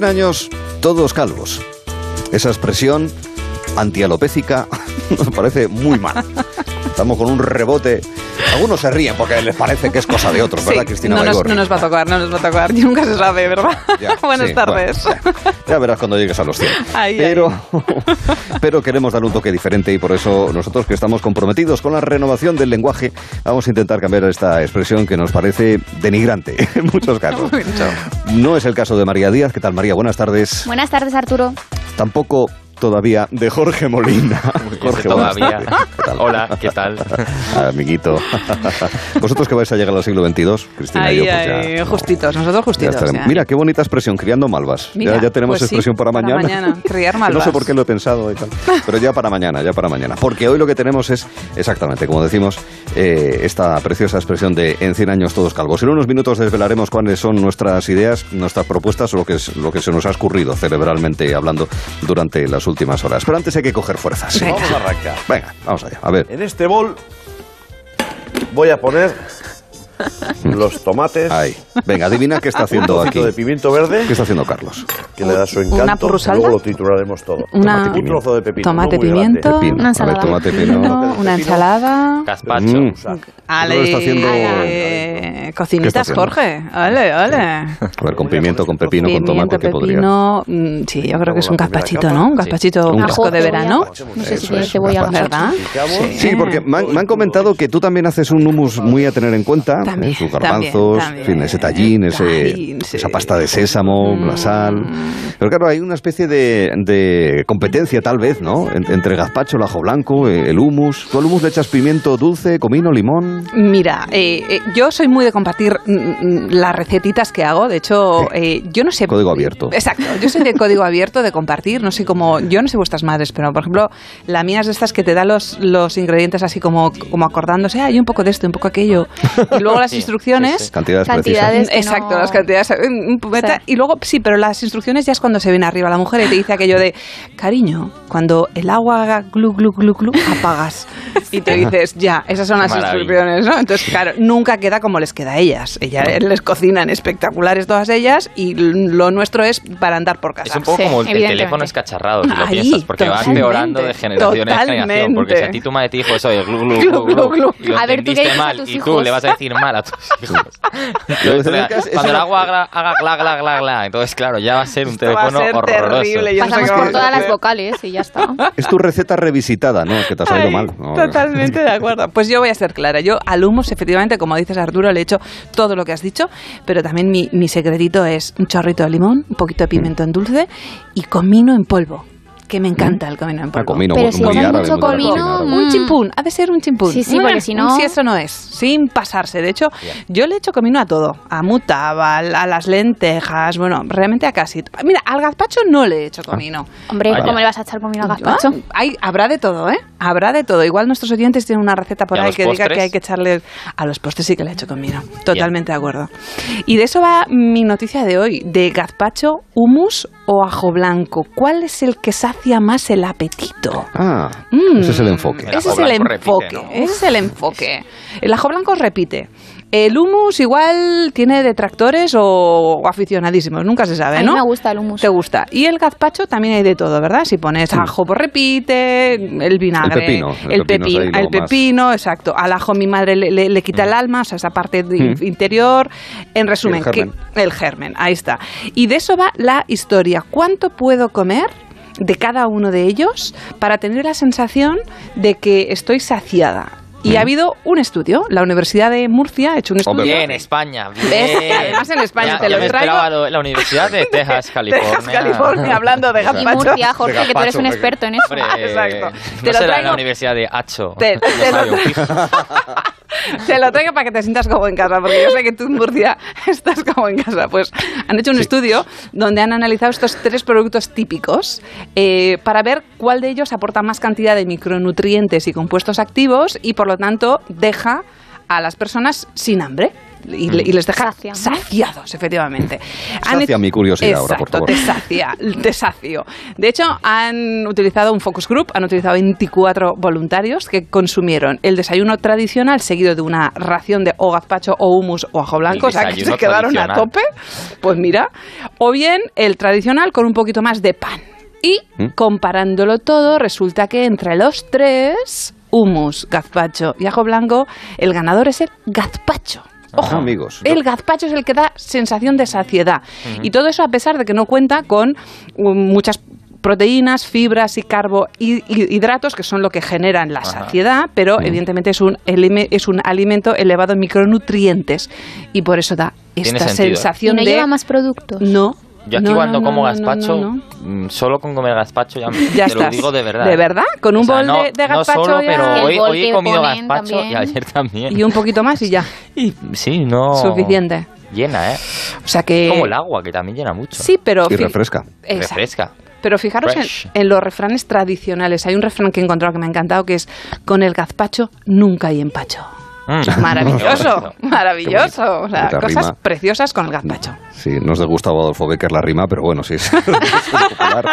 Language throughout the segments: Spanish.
En 100 años, todos calvos. Esa expresión antialopécica nos parece muy mal. Estamos con un rebote. Algunos se ríen porque les parece que es cosa de otros, ¿verdad, Sí, Cristina no nos, no nos va a tocar, no nos va a tocar. Y nunca se sabe, ¿verdad? Ya, Buenas sí, tardes. bueno, ya. Ya verás cuando llegues a los 100. Ahí, pero, pero queremos dar un toque diferente y por eso nosotros que estamos comprometidos con la renovación del lenguaje, vamos a intentar cambiar esta expresión que nos parece denigrante en muchos casos. No es el caso de María Díaz. ¿Qué tal, María? Buenas tardes. Buenas tardes, Arturo. Tampoco todavía de Jorge Molina. Jorge, todavía. Hola, ¿qué tal? Amiguito. Vosotros que vais a llegar al siglo XXII, Cristina y yo, Ahí, pues ya, ahí, no, justitos, nosotros ya justitos. estaremos. ya. Mira, qué bonita expresión, criando malvas. Mira, ya, ya tenemos pues sí, expresión para para mañana. mañana, criar Que no sé malvas. por qué lo he pensado y tal. Pero ya para mañana, ya para mañana. Porque hoy lo que tenemos es, exactamente, como decimos, eh, esta preciosa expresión de en 100 años todos calvos. En unos minutos desvelaremos cuáles son nuestras ideas, nuestras propuestas o lo que, es, lo que se nos ha escurrido cerebralmente hablando durante las últimas horas. Pero antes hay que coger fuerzas. sí. Vamos a arrancar. Venga, vamos allá. A ver. En este bol voy a poner los tomates, Ahí. Venga, adivina qué está un haciendo aquí. de pimiento verde, ¿Qué está haciendo Carlos? que le da su ¿Una encanto, y purrusalda? luego lo trituraremos todo. Una- un trozo de pepino, tomate, no pimiento, Pepino. Una A ver, ensalada. tomate, pino. Pepino, una ensalada. Gazpacho. Mm. Ale, Lo está haciendo- eh, cocinitas, ¿Qué está Jorge. Ale, ale. A ver, con pimiento, con pepino, con Pimiento, tomate, ¿qué podría? pepino. mm, Sí, yo creo que es un gazpachito. ¿no? Un gazpachito Un fresco de verano. No sé si tiene cebolla. ¿Verdad? Sí, porque me han, me han comentado que tú también haces un hummus muy a tener en cuenta. También. Sus también, garbanzos, también. fin, ese tallín, ese, Tallín, sí. esa pasta de sésamo, la sal. Pero claro, hay una especie de, de competencia, tal vez, ¿no? En- entre gazpacho, el ajo blanco, eh, el hummus. ¿Tú al hummus le echas pimiento dulce, comino, limón? Mira, eh, eh, yo soy muy de compartir mm, mm, las recetitas que hago. De hecho, eh, yo no sé. Código abierto. Exacto. Yo soy de código abierto, de compartir. No sé cómo. Yo no sé vuestras madres, pero por ejemplo, la mía es de estas que te da los, los ingredientes así como, como acordándose. "Ah, Hay un poco de esto, un poco aquello. Y luego las instrucciones. sí, sí. Cantidades, Cantidades. Exacto, no- las cantidades. O sea. y luego, sí, pero las instrucciones ya es cuando se viene arriba la mujer y te dice aquello de, cariño, cuando el agua haga glu, glu, glu, glu, apagas. Y te dices, ya, esas son las Maravilla. instrucciones, ¿no? Entonces, claro, nunca queda como les queda a ellas. Ellas les cocinan espectaculares todas ellas y lo nuestro es para andar por casa. Es un poco Sí, como el, teléfono escacharrado, si lo Ahí, piensas, porque va empeorando de generación en generación. Porque si a ti tu madre te dijo eso de glu, glu, Glu, glu, glu, glu, glu. y lo A ver, ¿tú qué entendiste dices a mal, tus y tú hijos? le vas a decir mal a tus hijos. Cuando el agua haga, haga gla, gla, gla, gla, entonces claro, ya va a ser un Esto va a teléfono ser horroroso. terrible, Pasamos por todas hacer. las vocales y ya está. Es tu receta revisitada, ¿no? Que te ha salido Ay, mal. No, Totalmente de acuerdo. Pues yo voy a ser clara. Yo al hummus, efectivamente, como dices Arturo, le he hecho todo lo que has dicho, pero también mi, mi secretito es un chorrito de limón, un poquito de pimiento en dulce y comino en polvo. Que me encanta el comino en polvo. Ah, comino, Pero si árabe, mucho comino, árabe. mm. Un chimpún, ha de ser un chimpún. Sí, sí, porque si no- Si eso no es, sin pasarse. De hecho, yo le echo comino a todo. A mutabal, a las lentejas, bueno, realmente a casi. Mira, al gazpacho no le he hecho comino. Hombre, Vaya. ¿cómo le vas a echar comino al gazpacho? Ah, hay, habrá de todo, ¿eh? Habrá de todo. Igual nuestros oyentes tienen una receta por ¿Y ahí que diga postres? que hay que echarle a los postres sí que le he hecho comino. Totalmente de acuerdo. Y de eso va mi noticia de hoy, de gazpacho, humus o ajo blanco. ¿Cuál es el que sacia más el apetito? Ah, Mm. ese es el enfoque. El Ese es el blanco repite, enfoque. ¿no? Ese es el enfoque. El ajo blanco repite. El humus igual tiene detractores o, aficionadísimos, nunca se sabe, A mí ¿no? me gusta el hummus. Te gusta. Y el gazpacho también hay de todo, ¿verdad? Si pones ajo, pues repite, el vinagre, El pepino, el el, pepino el más- pepino, exacto. Al ajo mi madre le, le- le quita el alma, o sea, esa parte Mm. interior. En resumen, el germen. que- el germen, ahí está. Y de eso va la historia. ¿Cuánto puedo comer? de cada uno de ellos para tener la sensación de que estoy saciada. Y ha habido un estudio, la Universidad de Murcia ha hecho un estudio. Bien, España. Bien. ¿Ves? Además en España Ya- te ya lo me traigo. esperaba lo- la Universidad de Texas, California. Texas, California, hablando de Y gazpacho. Murcia, Jorge, que tú eres un experto en eso. Hombre, Exacto. no Te lo será traigo- la Universidad de Hacho. Lo-. Te lo traigo para que te sientas como en casa, porque yo sé que tú en Murcia estás como en casa. Pues han hecho un estudio donde han analizado estos tres productos típicos eh, para ver cuál de ellos aporta más cantidad de micronutrientes y compuestos activos y por lo tanto deja a las personas sin hambre. y, y les deja Sacia, ¿no? saciados, efectivamente. Sacia mi curiosidad ahora, por favor. te sacia, te sacio. De hecho, han utilizado un focus group, han utilizado 24 voluntarios que consumieron el desayuno tradicional seguido de una ración de o gazpacho o hummus o ajo blanco, o sea que se quedaron a tope. Pues mira, o bien el tradicional con un poquito más de pan. Y ¿Mm? comparándolo todo, resulta que entre los tres, hummus, gazpacho y ajo blanco, el ganador es el gazpacho. Ojo, Ah, amigos. el gazpacho es el que da sensación de saciedad. Y todo eso a pesar de que no cuenta con um, muchas proteínas, fibras y carbohidratos que son lo que generan la Ajá. saciedad, pero evidentemente es un, es un alimento elevado en micronutrientes y por eso da esta sentido. ¿Y sensación no de lleva más productos? no. Yo aquí no, cuando no, como no, gazpacho, no, no, no. mm, solo con comer gazpacho ya, Ya te lo digo de verdad. ¿De verdad? ¿Con un O sea, bol no, de, de no gazpacho solo, ya? pero hoy, he comido gazpacho y ayer también. Y un poquito más y ya. Y sí, no... Suficiente. Llena, ¿eh? O sea que... Como el agua, que también llena mucho. Sí, pero... Y refresca. Exacto. Refresca. Pero fijaros en, en los refranes tradicionales. Hay un refrán que he encontrado que me ha encantado que es con el gazpacho nunca hay empacho. Mm. Maravilloso, maravilloso. O sea, cosas rima. preciosas con el gazpacho. Sí, no es de Gustavo Adolfo Becker la rima, pero bueno, sí es, es popular.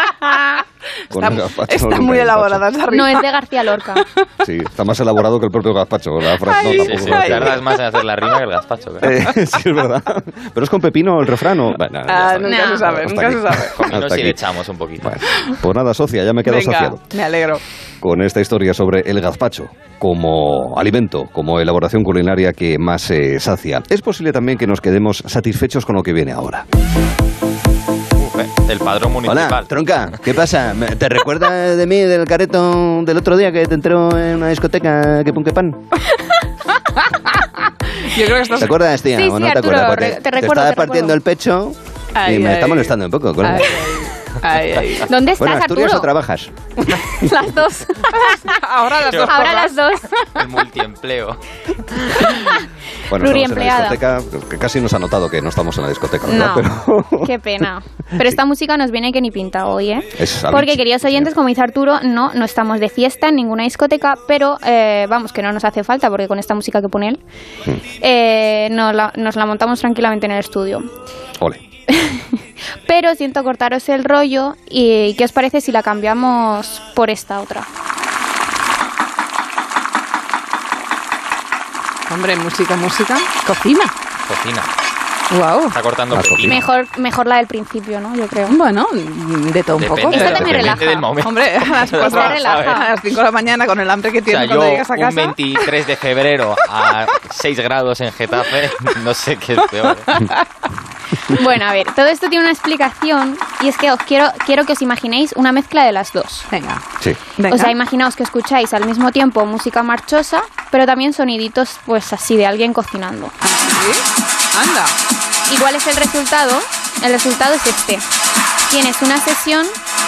Con Está, el gazpacho está nunca muy elaborada esa rima. No, es de García Lorca. Sí, está más elaborado que el propio gazpacho. La frase, Ay, no, Sí, tardas más en hacer la rima que el gazpacho. claro. Eh, sí, es verdad. Pero es con pepino el refrán. ¿o? Bueno, ya Ah, está. nunca No. se sabe, nunca aquí. se sabe. Con sí le echamos un poquito. Bueno, pues nada, socia, ya me he quedado Venga, saciado me alegro. Con esta historia sobre el gazpacho como alimento, como elaboración culinaria que más se sacia. Es posible también que nos quedemos satisfechos con lo que viene ahora. Eh, el padrón municipal. Hola, tronca, ¿qué pasa? ¿Me- ¿Te recuerdas de mí, del careto del otro día que te entró en una discoteca que pon que pan? Yo creo que esto ¿Te acuerdas, tía? Sí, ¿O sí, no te Arturo, acuerdas? Porque te recuerdo, estaba te partiendo recuerdo. el pecho Ay, y me ay. está molestando un poco. Ay, ay, ay. ¿Dónde estás, Bueno, ¿Asturias Arturo? o trabajas? Las dos. Ahora las dos Ahora las dos. El multiempleo. Bueno, Pluriempleada. estamos en la discoteca, que casi nos ha notado que no estamos en la discoteca, ¿verdad? No, Pero qué pena. Pero esta música nos viene que ni pinta hoy, ¿eh? Es Porque, queridos oyentes, como dice Arturo, no, no estamos de fiesta en ninguna discoteca, pero eh, vamos, que no nos hace falta, porque con esta música que pone él, Hmm. eh, nos, la, nos la montamos tranquilamente en el estudio. Ole. Pero siento cortaros el rollo y ¿qué os parece si la cambiamos por esta otra? Hombre, música, música. Cocina. Cocina. Wow. Está cortando pepino. cocina. Mejor, mejor la del principio, ¿no? Yo creo. Bueno, de todo un Depende, poco. Esta también depende relaja. del momento. Hombre, a las, Te cuatro, relaja. a las 5 de la mañana con el hambre que O tienes sea, cuando yo llegas a un casa. 23 de febrero a 6 grados en Getafe, no sé qué es peor. Bueno, a ver, todo esto tiene una explicación y es que os quiero, quiero que os imaginéis una mezcla de las dos. Venga. Sí. Venga. O sea, imaginaos que escucháis al mismo tiempo música marchosa, pero también soniditos pues así de alguien cocinando. ¿Sí? Anda. ¿Y cuál es el resultado? El resultado es este. Tienes una sesión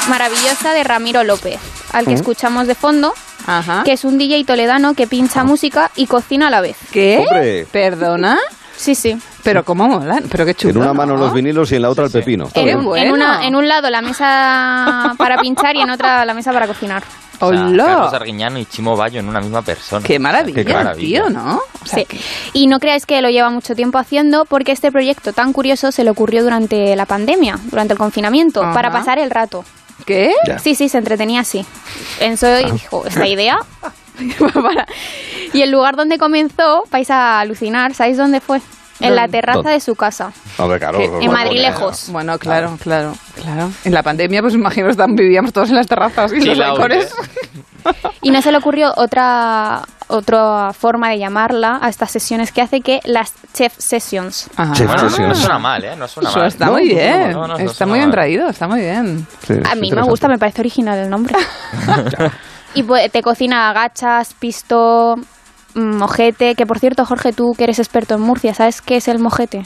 maravillosa de Ramiro López, al que escuchamos de fondo, Ajá. que es un DJ toledano que pincha música y cocina a la vez. ¿Qué? Hombre. ¿Perdona? Sí, sí. Pero cómo molan, pero qué chulo. En una mano ¿no? los vinilos y en la otra el pepino. En, bien. un- bueno. en una, en un lado la mesa para pinchar y en otra la mesa para cocinar. O sea, ¡Hola! Carlos Arguiñano y Chimo Bayo en una misma persona. Qué maravilla, Qué maravilla. tío, ¿no? O sea, Sí. Y no creáis que lo lleva mucho tiempo haciendo porque este proyecto tan curioso se le ocurrió durante la pandemia, durante el confinamiento, Ajá. para pasar el rato. ¿Qué? Ya. Sí, sí, se entretenía así. Enzo dijo, esta idea... Y el lugar donde comenzó, vais a alucinar, ¿sabéis dónde fue? En la terraza ¿Dónde? de su casa. Hombre, claro. Bueno, En Madrid bueno, lejos. Bueno, claro, claro, claro. En la pandemia, pues imagino vivíamos todos en las terrazas y Sí, los balcones. Y no se le ocurrió otra, otra forma de llamarla a estas sesiones que hace que las chef sessions. Ajá. Chef Bueno, no, sessions. no suena mal, ¿eh? No suena Eso mal. está No, muy bien. no, no, no está muy bien mal. traído, está muy bien. Sí, A mí me gusta, me parece original el nombre. y pues, te cocina gachas, pisto, mojete, que por cierto, Jorge, tú que eres experto en Murcia, ¿sabes qué es el mojete?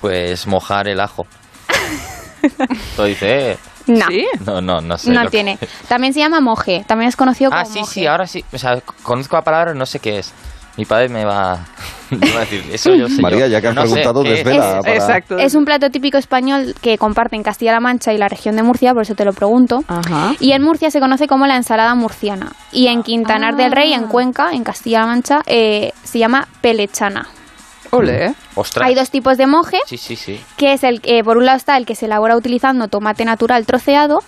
Pues mojar el ajo. Lo dice, eh. No. ¿Sí? No, no, no sé. No lo que- tiene. También se llama moje. También es conocido como Ah, sí, moje. sí, ahora sí. O sea, conozco la palabra, no sé qué es. Mi padre me va, me va a decir, eso yo sé. María, yo. ya que has No sé, preguntado, ¿qué es? desvela. Es- para- Exacto. Es un plato típico español que comparten Castilla-La Mancha y la región de Murcia, por eso te lo pregunto. Ajá. Y en Murcia se conoce como la ensalada murciana. Y en Quintanar del Rey, Ah. en Cuenca, en Castilla-La Mancha, eh, se llama pelechana. Ole, ¿eh? Ostras. Hay dos tipos de moje, Sí, sí, sí. que es el que por un lado está el que se elabora utilizando tomate natural troceado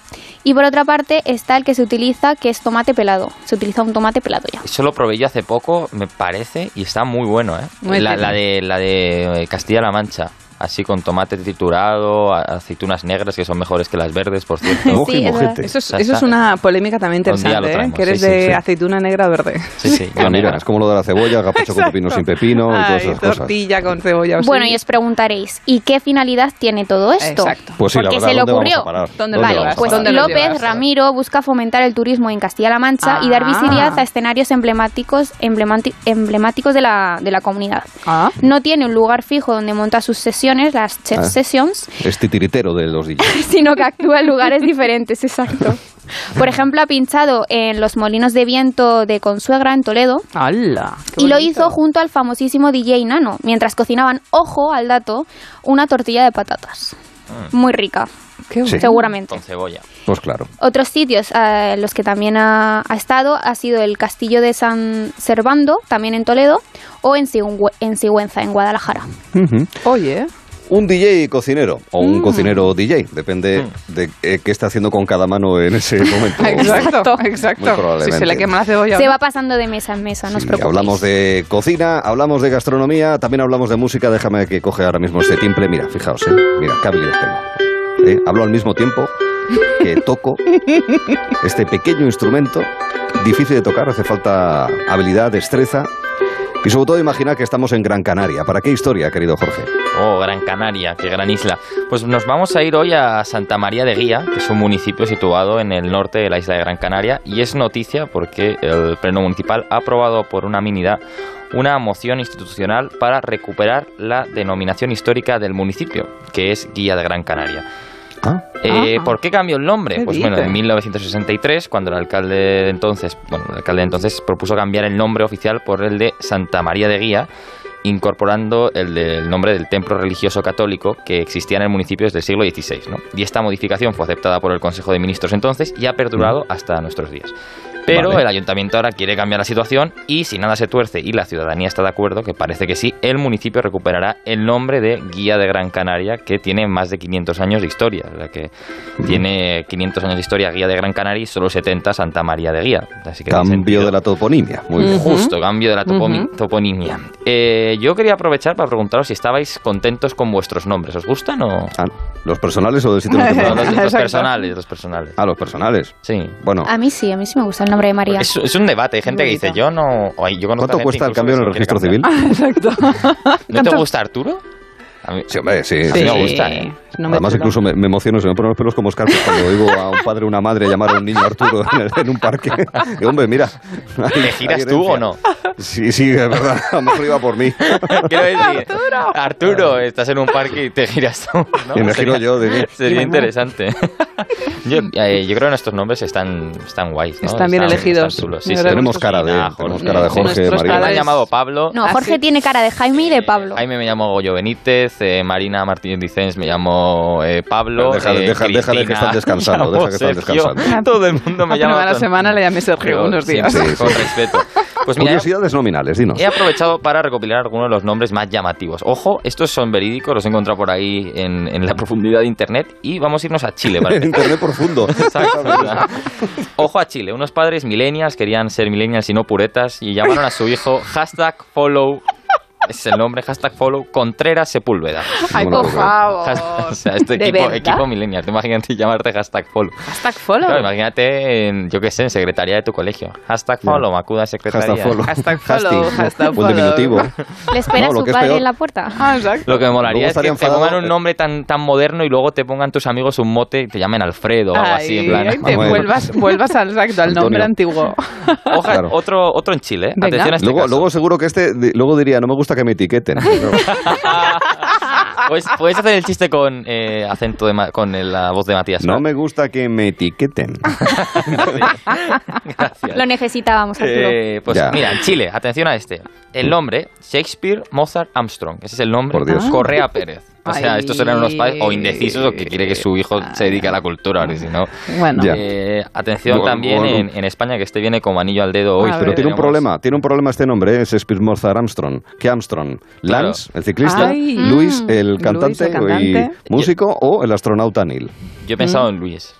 y por otra parte está el que se utiliza que es tomate pelado. Se utiliza un tomate pelado ya. Eso lo probé yo hace poco, me parece, y está muy bueno, ¿eh? Muy la, bien. la de, la de Castilla-La Mancha. Así con tomate triturado, aceitunas negras que son mejores que las verdes, por cierto. Sí. Eso es, eso es una polémica también interesante, ¿eh? Que eres sí, sí, de sí. aceituna negra o verde. Sí, sí. yo mira, negra. es como lo de la cebolla, gazpacho con pepino sin pepino y todas esas cosas. tortilla con cebolla. o Bueno, y os preguntaréis, ¿y qué finalidad tiene todo esto? Exacto. Pues sí, la Porque verdad, se le ¿dónde vamos ocurrió. a parar? ¿Dónde ¿Dónde lo Vale, vamos a llevas? pues López? Ramiro busca fomentar el turismo en Castilla-La Mancha y dar Ah. visibilidad a escenarios emblemáticos, emblemáticos de la, de la comunidad. Ah. No tiene un lugar fijo donde monta sus sesiones, las chef Ah. sessions, Es titiritero de los DJs. sino que actúa en lugares diferentes, exacto. Por ejemplo, ha pinchado en los molinos de viento de Consuegra en Toledo ¡Hala! y lo hizo junto al famosísimo DJ Nano, mientras cocinaban, ojo al dato, una tortilla de patatas. Muy rica, Qué bueno. Sí. seguramente. Con cebolla. Pues claro. Otros sitios eh, en los que también ha, ha estado ha sido el Castillo de San Servando, también en Toledo, o en, Sigüe- en Sigüenza, en Guadalajara. Ujú. Oye, Un DJ cocinero o un Mm. cocinero DJ, depende de eh, qué está haciendo con cada mano en ese momento. exacto, exacto. probablemente. Si se le quema la cebolla. Se ¿no? va pasando de mesa en mesa, no os preocupéis. hablamos de cocina, hablamos de gastronomía, también hablamos de música. Déjame que coge ahora mismo este timple. Mira, fijaos, ¿eh? mira, qué habilidad tengo. ¿Eh? Hablo al mismo tiempo que toco este pequeño instrumento, difícil de tocar, hace falta habilidad, destreza. Y sobre todo imaginar que estamos en Gran Canaria. ¿Para qué historia, querido Jorge? Oh, Gran Canaria, qué gran isla. Pues nos vamos a ir hoy a Santa María de Guía, que es un municipio situado en el norte de la isla de Gran Canaria, y es noticia porque el Pleno Municipal ha aprobado por unanimidad una moción institucional para recuperar la denominación histórica del municipio, que es Guía de Gran Canaria. Ah, Eh, Ah. ¿Por qué cambió el nombre? ¿Qué Pues bueno, en 1963, cuando el alcalde de entonces, bueno, el alcalde de entonces propuso cambiar el nombre oficial por el de Santa María de Guía, incorporando el nombre del templo religioso católico que existía en el municipio desde el siglo XVI. ¿no? Y esta modificación fue aceptada por el Consejo de Ministros entonces y ha perdurado hasta nuestros días. Pero Vale. el ayuntamiento ahora quiere cambiar la situación y si nada se tuerce y la ciudadanía está de acuerdo, que parece que sí, el municipio recuperará el nombre de Guía de Gran Canaria, que tiene más de 500 años de historia. O sea que tiene 500 años de historia Guía de Gran Canaria y solo 70 Santa María de Guía. Así que tiene cambio de la toponimia. Muy bien. Justo, cambio de la topomi- toponimia. Eh, yo quería aprovechar para preguntaros si estabais contentos con vuestros nombres. ¿Os gustan o...? Ah, ¿Los personales o del sitio No, los, los personales, los personales. Ah, los personales. Sí. Bueno, A mí sí, a mí sí me gusta el nombre de María. Es, es un debate. Hay gente que dice, yo no... yo ¿cuánto cuesta el cambio en el registro civil? Exacto. ¿No te gusta Arturo? A mí- Sí, hombre, sí. Sí, me gusta, ¿eh? No me Además, chulo. incluso me, me emociono, se me ponen los pelos como escarpias cuando oigo a un padre o una madre llamar a un niño Arturo en, el- en un parque. Y, hombre, mira. hay- ¿Te giras tú o no? Sí, sí, es verdad. A lo mejor iba por mí. Quiero decir, Arturo. estás en un parque y te giras tú, ¿no? Y me giro Sería- yo. de- Sería interesante. Yo, eh, yo creo que estos nombres están, están guays, ¿no? Están bien elegidos. están chulos. De Sí, sí. Tenemos cara de, Ah, tenemos Jorge. cara de Jorge, Nuestros María. Me han llamado Pablo. No, ¿Ah, Jorge sí? tiene cara de Jaime y de Pablo. Jaime me llamo Goyo Benítez, eh, Marina Martínez Dicens me llamo eh, Pablo. Déjale- eh, deja- déjale que Cristina están descansando, me llamo deja que están Sergio. descansando. Todo el mundo me La llama. con- semana le llamé Sergio Pero unos días. sí, sí. Con respeto. Pues mira, Curiosidades nominales, dinos. He aprovechado para recopilar algunos de los nombres más llamativos. Ojo, estos son verídicos, los he encontrado por ahí en, en la profundidad de internet y vamos a irnos a Chile. para empezar. Internet profundo. Exacto. Ojo a Chile. Unos padres millennials querían ser millennials y no puretas y llamaron a su hijo hashtag follow. Es el nombre, hashtag follow Contreras Sepúlveda. Ay, No por favor. O sea, este ¿De equipo, verdad? equipo millennial. Te imagínate llamarte hashtag follow. Hashtag follow. Claro, imagínate, en, yo qué sé, en secretaría de tu colegio. Hashtag follow, acuda a secretaría. Hashtag follow. Hashtag follow, Hashtag, hashtag un follow. diminutivo. Le espera No, su es padre peor- en la puerta. Ah, exacto. Lo que me molaría Luego es que te pongan un nombre tan, tan moderno y luego te pongan tus amigos un mote y te llamen Alfredo o algo así. En plan, Ay, te Bueno. vuelvas, vuelvas al, exacto, al nombre antiguo. Oja, Claro. otro, otro en Chile. Venga. Atención a este Luego, caso. luego seguro que este luego diría, no me gusta que me etiqueten. Puedes, puedes hacer el chiste con eh, acento de Ma- con el- la voz de Matías. No me gusta que me etiqueten. Gracias. Lo necesitábamos. Eh, pues Ya. mira, en Chile, atención a este. El nombre, Shakespeare Mozart Armstrong. Ese es el nombre. Por Dios. Correa Pérez. O sea, Ay. estos serán unos padres o indecisos o que quiere que su hijo se dedique a la cultura, porque si no... Bueno. Eh, atención Bueno, también bueno. en, en España, que este viene como anillo al dedo hoy. A Pero tiene un tenemos- problema, tiene un problema este nombre, ¿eh? es Speedmozar Armstrong. ¿Qué Armstrong? Claro. Lance, el ciclista, Ay. Luis, Mm. el Luis, cantante, el cantante. y músico, o el astronauta Neil. Yo he pensado en Luis.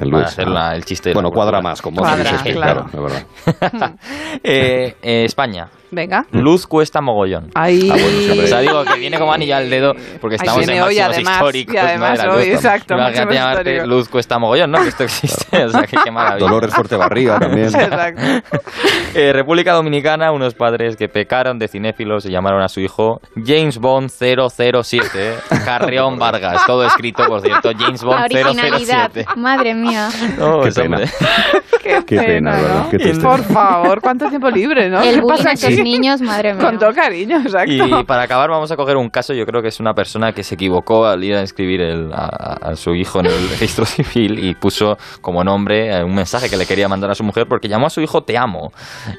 El Luis, hacer ah. la- el chiste. de Bueno, la cuadra más, como Cuadra, Shakespeare, claro. claro, es verdad. Eh, eh, España. venga. Luz cuesta mogollón. Ahí. Ah, bueno, O sea, digo que viene como anillo al dedo porque estamos viene en hoy, además, históricos. y además ¿no? hoy, luz. exacto, Imagínate llamarte. Luz cuesta mogollón, ¿no? Que esto existe. O sea, que qué maravilla. Dolores Fuerte Barriga también. Exacto. Eh, República Dominicana, unos padres que pecaron de cinéfilos y llamaron a su hijo James Bond 007, eh, Carrión Vargas. Todo escrito, por cierto, James Bond originalidad. 007. Madre mía. No, Qué pena. Qué, Qué pena, ¿verdad? ¿no? Qué triste. Por favor, ¿cuánto tiempo libre, no? El ¿Qué bullying pasa a esos aquí? niños, madre mía. Con todo cariño, exacto. Y para acabar vamos a coger un caso, yo creo que es una persona que se equivocó al ir a inscribir el- a, a su hijo en el registro civil y puso como nombre eh, un mensaje que le quería mandar a su mujer porque llamó a su hijo Te amo.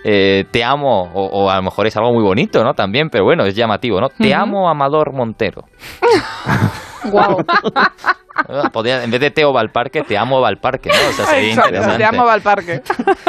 Eh, te amo, o, o a lo mejor es algo muy bonito, ¿no? También, pero bueno, es llamativo, ¿no? Te amo, Amador Montero. Guau. Ah, podía- en vez de Teo Valparque, Te amo Valparque, ¿no? O sea, sería Exacto, interesante. te amo al parque.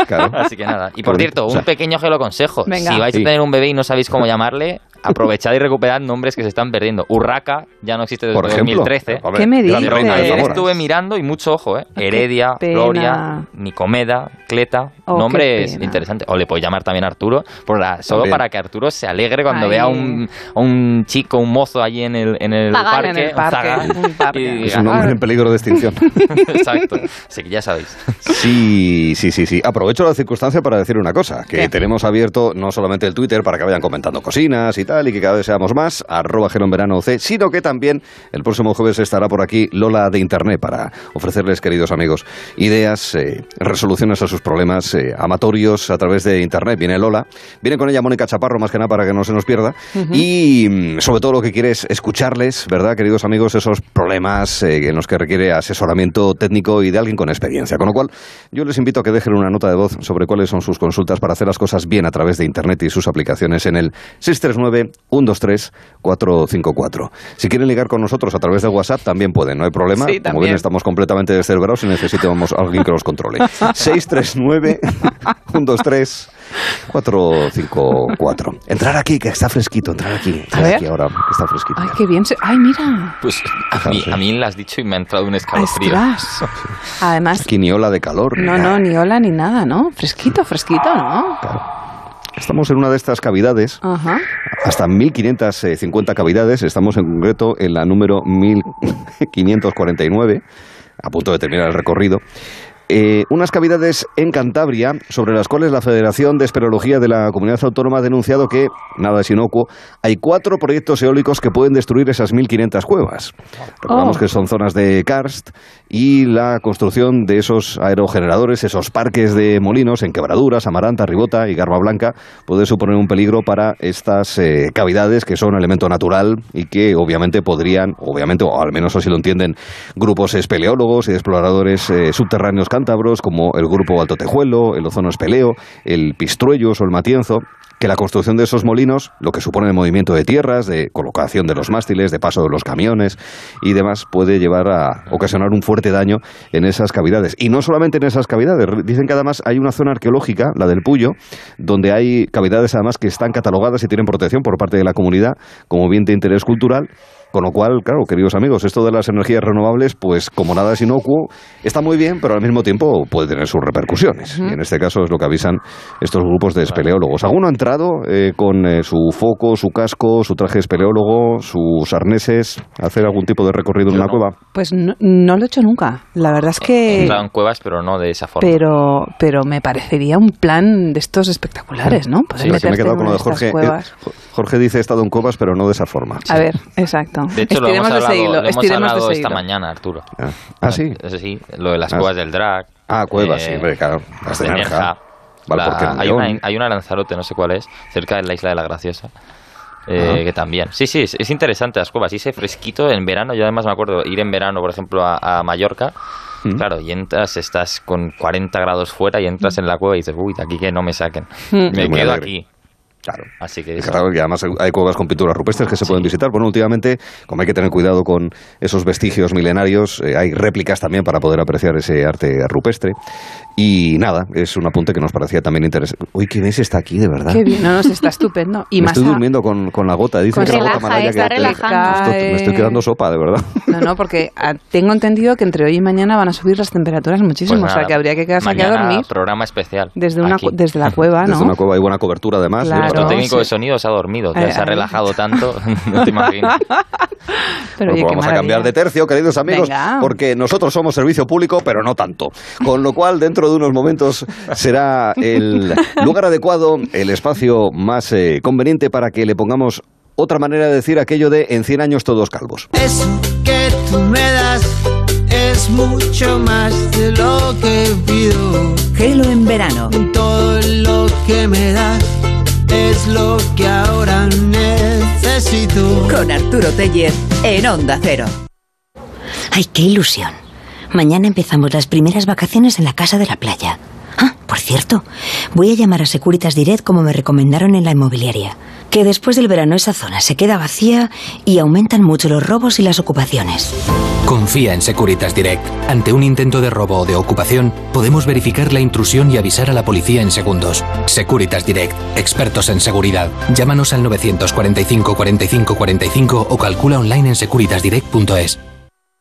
Claro. Así que nada. Y por cierto, un pequeño gelo consejo. Venga. Si vais Sí. a tener un bebé y no sabéis cómo llamarle, aprovechad y recuperad nombres que se están perdiendo. Urraca ya no existe desde Por ejemplo. 2013. Hombre, ¿Qué me dices? Ayer estuve mirando y mucho ojo, ¿eh? Heredia, pena. Gloria, Nicomeda, Cleta, Oh, nombres interesantes. O le podéis llamar también Arturo, por la- solo También. para que Arturo se alegre cuando Ay. vea a un, a un chico, un mozo allí en el, en el parque. En el un parque, zagal, un parque. y Es un hombre en peligro de extinción. Exacto. Así que ya sabéis. Sí, sí, sí, sí. Aprovecho la circunstancia para decir una cosa, que ¿Qué? tenemos abierto no solamente el Twitter para que vayan comentando cocinas y tal, y que cada vez seamos más, arroba Verano C, sino que también el próximo jueves estará por aquí Lola de Internet para ofrecerles, queridos amigos, ideas, eh, resoluciones a sus problemas eh, amatorios a través de Internet. Viene Lola, viene con ella Mónica Chaparro, más que nada para que no se nos pierda, y mm, sobre todo lo que quiere es escucharles, ¿verdad, queridos amigos, esos problemas eh, en los que requiere asesoramiento técnico y de alguien con experiencia. Con lo cual, yo les invito a que dejen una nota de voz sobre cuáles son sus consultas para hacer las cosas bien a través de Internet y sus aplicaciones en el 639-123-454. Si quieren ligar con nosotros a través de WhatsApp, también pueden, no hay problema. Sí, Como ven, estamos completamente descerebrados y necesitamos a alguien que los controle. 639-123-454. Entrar aquí, que está fresquito, entrar aquí. Entrar aquí ahora, que está fresquito. Ay, qué bien. se- Ay, mira. Pues a mí, a mí lo has dicho y me ha entrado un escalofrío. Además, Aquí ni ola de calor. no, no, ni hola ni nada, ¿no? Fresquito, fresquito, ¿no? Estamos en una de estas cavidades Ajá. hasta 1550 cavidades. Estamos en concreto en la número 1549, a punto de terminar el recorrido. Eh, unas cavidades en Cantabria sobre las cuales la Federación de Esperología de la Comunidad Autónoma ha denunciado que, nada es inocuo, hay cuatro proyectos eólicos que pueden destruir esas 1.500 cuevas. Recordamos Oh. que son zonas de karst y la construcción de esos aerogeneradores, esos parques de molinos en Quebraduras, Amaranta, Ribota y Garba Blanca puede suponer un peligro para estas eh, cavidades que son elemento natural y que obviamente podrían, obviamente, o al menos así lo entienden, grupos espeleólogos y exploradores eh, subterráneos cántabros como el grupo Alto Tejuelo, el Ozono Espeleo, el Pistruellos o el Matienzo, que la construcción de esos molinos, lo que supone el movimiento de tierras, de colocación de los mástiles, de paso de los camiones y demás, puede llevar a ocasionar un fuerte daño en esas cavidades. Y no solamente en esas cavidades, dicen que además hay una zona arqueológica, la del Puyo, donde hay cavidades además que están catalogadas y tienen protección por parte de la comunidad como bien de interés cultural. Con lo cual, claro, queridos amigos, esto de las energías renovables, pues como nada es inocuo, está muy bien, pero al mismo tiempo puede tener sus repercusiones. Y en este caso es lo que avisan estos grupos de espeleólogos. ¿Alguno ha entrado eh, con eh, su foco, su casco, su traje de espeleólogo, sus arneses, a hacer algún tipo de recorrido en una no. cueva? Pues no, no lo he hecho nunca. La verdad es He que... entrado en cuevas, pero no de esa forma. Pero, pero me parecería un plan de estos espectaculares, ¿no? Poder Sí, que me he quedado en con lo una de Jorge. Jorge dice he estado en cuevas, pero no de esa forma. A ver, exacto. De hecho, lo hemos hablado, hilo, lo hemos hablado esta hilo. mañana, Arturo. Ah, ah, sí. Eso sí, lo de las Ah, cuevas del drag. Ah, cuevas, eh, sí, hombre, claro. Las de Nerja. La- hay, una, hay una Lanzarote, no sé cuál es, cerca de la isla de la Graciosa. eh, que también. Sí, sí, es, es interesante las cuevas. Y ese fresquito en verano, yo además me acuerdo ir en verano, por ejemplo, a, a Mallorca. Mm. Claro, y entras, estás con 40 grados fuera y entras en la cueva y dices, uy, de aquí que no me saquen. Mm. Me quedo alegre. aquí. Claro. Así que Es claro, y además hay- cuevas con pinturas rupestres que se pueden visitar. Bueno, últimamente, como hay que tener cuidado con esos vestigios milenarios, eh, hay réplicas también para poder apreciar ese arte rupestre. Y nada, es un apunte que nos parecía también interesante. Uy, qué bien se está aquí, de verdad. Qué bien, no, no, se está estupendo. Y me más estoy a- durmiendo con, con la gota. Dice Con- que la gota está que- relajando. Me estoy quedando sopa, de verdad. No, no, porque ah, tengo entendido que entre hoy y mañana van a subir las temperaturas muchísimo, Pues o sea nada, que habría que quedarse aquí a dormir programa especial. desde, una, aquí. desde la cueva, ¿no? Desde una cueva hay buena cobertura, además. Claro. Nuestro técnico sí. de sonido se ha dormido, ya Ay, se ha ay. relajado tanto, no te imaginas. Pero Bueno, oye, pues qué vamos a cambiar de tercio, queridos amigos, Venga. porque nosotros somos servicio público, pero no tanto. Con lo cual, dentro de unos momentos será el lugar adecuado, el espacio más eh, conveniente para que le pongamos otra manera de decir aquello de en 100 años todos calvos. Eso que tú me das es mucho más de lo que pido. Gelo en verano. Todo lo que me das es lo que ahora necesito. Con Arturo Teller en Onda Cero. ¡Ay, qué ilusión! Mañana empezamos las primeras vacaciones en la casa de la playa. Por cierto, voy a llamar a Securitas Direct como me recomendaron en la inmobiliaria. Que después del verano esa zona se queda vacía y aumentan mucho los robos y las ocupaciones. Confía en Securitas Direct. Ante un intento de robo o de ocupación, podemos verificar la intrusión y avisar a la policía en segundos. Securitas Direct, expertos en seguridad. Llámanos al 945 45 45 o calcula online en securitasdirect.es.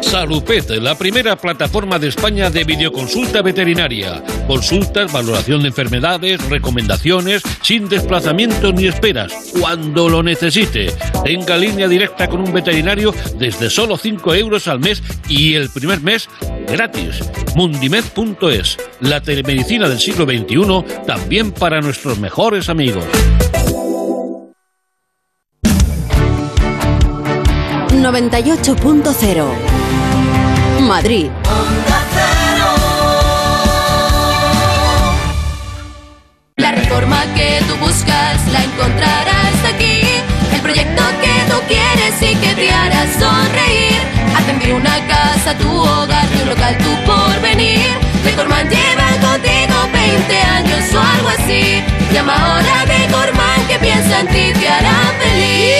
Salupet, la primera plataforma de España de videoconsulta veterinaria. Consultas, valoración de enfermedades, recomendaciones, sin desplazamientos ni esperas, cuando lo necesite. Tenga línea directa con un veterinario desde solo 5 euros al mes y el primer mes gratis. Mundimed.es, la telemedicina del siglo XXI, también para nuestros mejores amigos. 98.0 Madrid. La reforma que tú buscas la encontrarás aquí. El proyecto que tú quieres y que te hará sonreír. Hacen de una casa tu hogar, un local tu porvenir. Decorman lleva contigo 20 años o algo así. Llama ahora Decorman que piensa en ti, te hará feliz.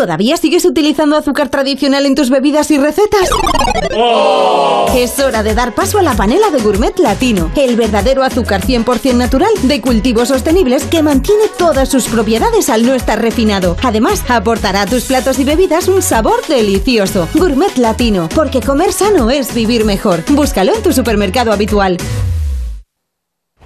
¿Todavía sigues utilizando azúcar tradicional en tus bebidas y recetas? Es hora de dar paso a la panela de Gourmet Latino, el verdadero azúcar 100% natural de cultivos sostenibles que mantiene todas sus propiedades al no estar refinado. Además, aportará a tus platos y bebidas un sabor delicioso. Gourmet Latino, porque comer sano es vivir mejor. Búscalo en tu supermercado habitual.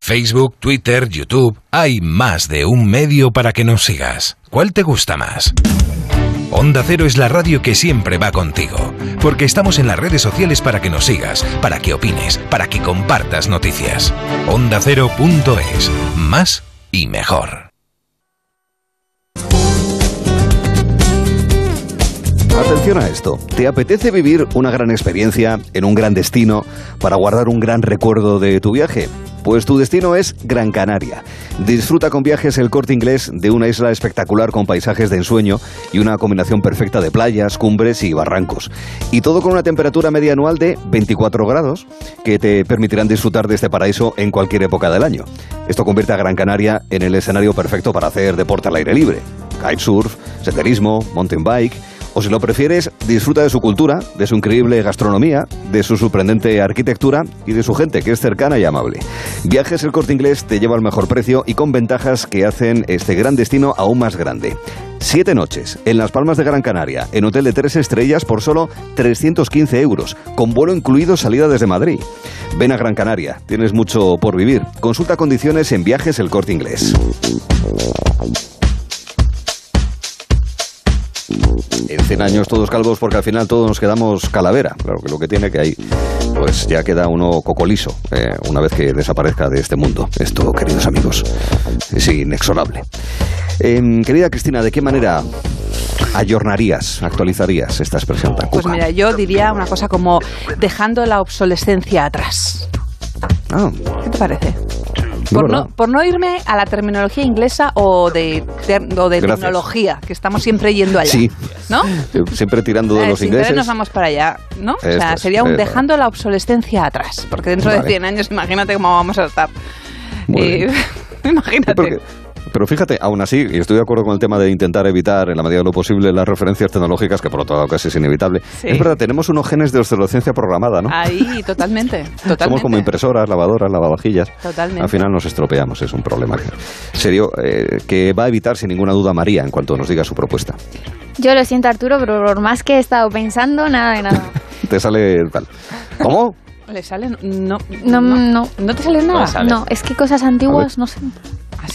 Facebook, Twitter, YouTube, hay más de un medio para que nos sigas. ¿Cuál te gusta más? Onda Cero es la radio que siempre va contigo, porque estamos en las redes sociales para que nos sigas, para que opines, para que compartas noticias. OndaCero.es, más y mejor. Atención a esto. ¿Te apetece vivir una gran experiencia en un gran destino para guardar un gran recuerdo de tu viaje? Pues tu destino es Gran Canaria. Disfruta con viajes el corte inglés de una isla espectacular con paisajes de ensueño y una combinación perfecta de playas, cumbres y barrancos. Y todo con una temperatura media anual de 24 grados que te permitirán disfrutar de este paraíso en cualquier época del año. Esto convierte a Gran Canaria en el escenario perfecto para hacer deporte al aire libre. Kitesurf, senderismo, mountain bike O si lo prefieres, disfruta de su cultura, de su increíble gastronomía, de su sorprendente arquitectura y de su gente, que es cercana y amable. Viajes El Corte Inglés te lleva al mejor precio y con ventajas que hacen este gran destino aún más grande. Siete noches en Las Palmas de Gran Canaria, en hotel de tres estrellas por solo 315 euros, con vuelo incluido salida desde Madrid. Ven a Gran Canaria, tienes mucho por vivir. Consulta condiciones en Viajes El Corte Inglés. En 100 años todos calvos porque al final todos nos quedamos calavera. Claro que lo que tiene que hay, pues ya queda uno cocoliso eh, una vez que desaparezca de este mundo. Esto, queridos amigos, es inexorable. Em, querida Cristina, ¿de qué manera ayornarías, actualizarías esta expresión tan Pues mira, yo diría una cosa como dejando la obsolescencia atrás. Ah, ¿Qué te parece? Por no, por no irme a la terminología inglesa o de, ter- o de tecnología, que estamos siempre yendo allá. Sí. ¿No? Eh, Siempre tirando de Eh, los ingleses. nos vamos para allá, ¿no? o sea, sería un esto. dejando la obsolescencia atrás, porque dentro de Vale. 100 años imagínate cómo vamos a estar. Muy Eh, bien. imagínate. Porque- pero fíjate, aún así, y estoy de acuerdo con el tema de intentar evitar en la medida de lo posible las referencias tecnológicas, que por otro lado casi es inevitable. Sí. Es verdad, tenemos unos genes de obsolescencia programada, ¿no? Ahí, totalmente, totalmente. Somos como impresoras, lavadoras, lavavajillas. Totalmente. Al final nos estropeamos, es un problema que, serio, eh, que va a evitar sin ninguna duda María en cuanto nos diga su propuesta. Yo lo siento, Arturo, pero por más que he estado pensando, nada de nada. Te sale tal. ¿Cómo? ¿Le sale? No, No, no. ¿No te sale nada? sale. No, es que cosas antiguas, no sé.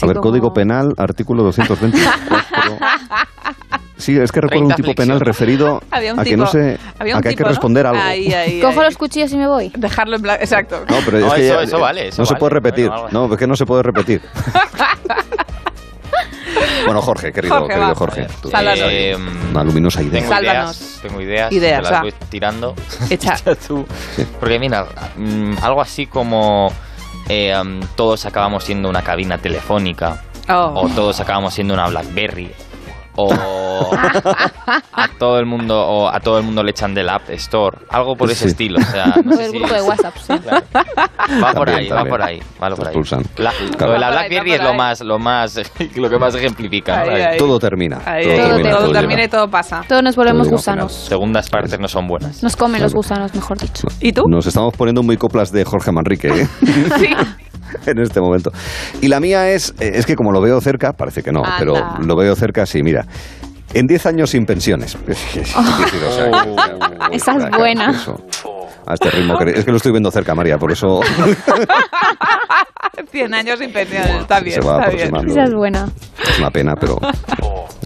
a ver, Código Penal, artículo 220. Sí, es que recuerdo un 30 tipo penal referido Había un a que tipo- no se, había a un que hay que ¿no? responder algo. Ahí, ahí, Cojo ahí. los cuchillos y me voy. Dejarlo en blanco, exacto. No, pero No, es que eso- ya- eso vale, eso no se vale. puede repetir. No, es que no se puede repetir. Bueno, Jorge, querido Jorge, querido. Jorge. tú-. Eh, Una luminosa idea. Tengo Sálvanos. ideas, tengo ideas, Ideas, te las voy tirando. Echa. tú. Porque mira, mm, algo así como eh, um, todos acabamos siendo una cabina telefónica Oh. o todos acabamos siendo una BlackBerry o a todo el mundo o a todo el mundo le echan del App Store, algo por ese Sí. estilo, o sea, no sé el si- grupo de WhatsApp, sí. Va por También, ahí, va por ahí, va por ahí. Expulsan. La, Claro. Lo de la BlackBerry es lo más, lo más, lo que más ejemplifica. Ahí, ¿vale? ahí. Todo termina. Ahí, todo termina, todo todo termina y todo pasa. Todos nos volvemos gusanos. Segundas partes no son buenas. Nos comen los gusanos, mejor dicho. ¿Y tú? Nos estamos poniendo muy coplas de Jorge Manrique ¿eh? Sí. en este momento. Y la mía es, eh, es que como lo veo cerca, parece que no, Anda. pero lo veo cerca, sí, mira. En 10 años sin pensiones. Es decir, o sea, Esa es buena. eso. A este ritmo, que- es que lo estoy viendo cerca, María, por eso 100 años sin pensiones, está bien, se va está bien. Esa es buena. Es una pena, pero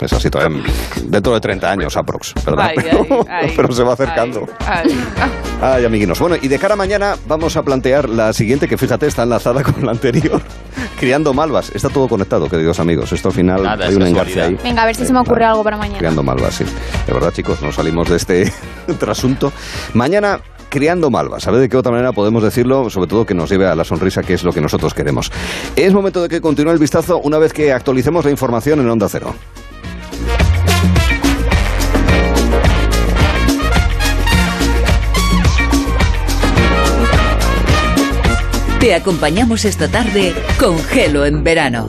es así todavía. Dentro de 30 años, aprox, ¿verdad? Ay, pero, ay, ay, pero se va acercando. Ay, ay. Ay, amiguinos. Bueno, y de cara a mañana vamos a plantear la siguiente, que fíjate, está enlazada con la anterior. Criando malvas. Está todo conectado, queridos amigos. Esto al final Nada, hay un engarce ahí. Venga, a ver si se me ocurre algo para mañana. Criando malvas, sí. De verdad, chicos, no salimos de este trasunto. Mañana, criando malvas. A ver de qué otra manera podemos decirlo, sobre todo que nos lleve a la sonrisa, que es lo que nosotros queremos. Es momento de que continúe el vistazo una vez que actualicemos la información en Onda Cero. Te acompañamos esta tarde con Gelo en verano.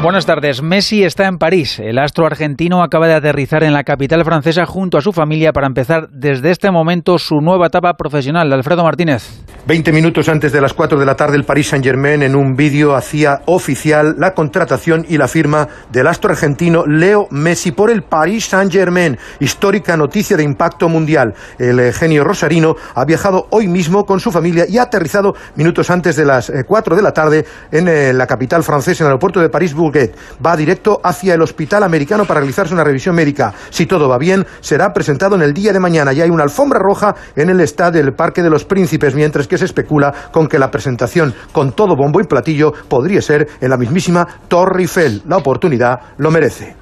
Buenas tardes. Messi está en París. El astro argentino acaba de aterrizar en la capital francesa junto a su familia para empezar desde este momento su nueva etapa profesional. Alfredo Martínez. Veinte minutos antes de las 4 de la tarde, el Paris Saint-Germain en un vídeo hacía oficial la contratación y la firma del astro argentino Leo Messi por el Paris Saint-Germain. Histórica noticia de impacto mundial. El eh, genio rosarino ha viajado hoy mismo con su familia y ha aterrizado minutos antes de las eh, 4 de la tarde en eh, la capital francesa, en el aeropuerto de Va directo hacia el hospital americano para realizarse una revisión médica. Si todo va bien, será presentado en el día de mañana. Ya hay una alfombra roja en el estadio del Parque de los Príncipes, mientras que se especula con que la presentación con todo bombo y platillo podría ser en la mismísima Torre Eiffel. La oportunidad lo merece.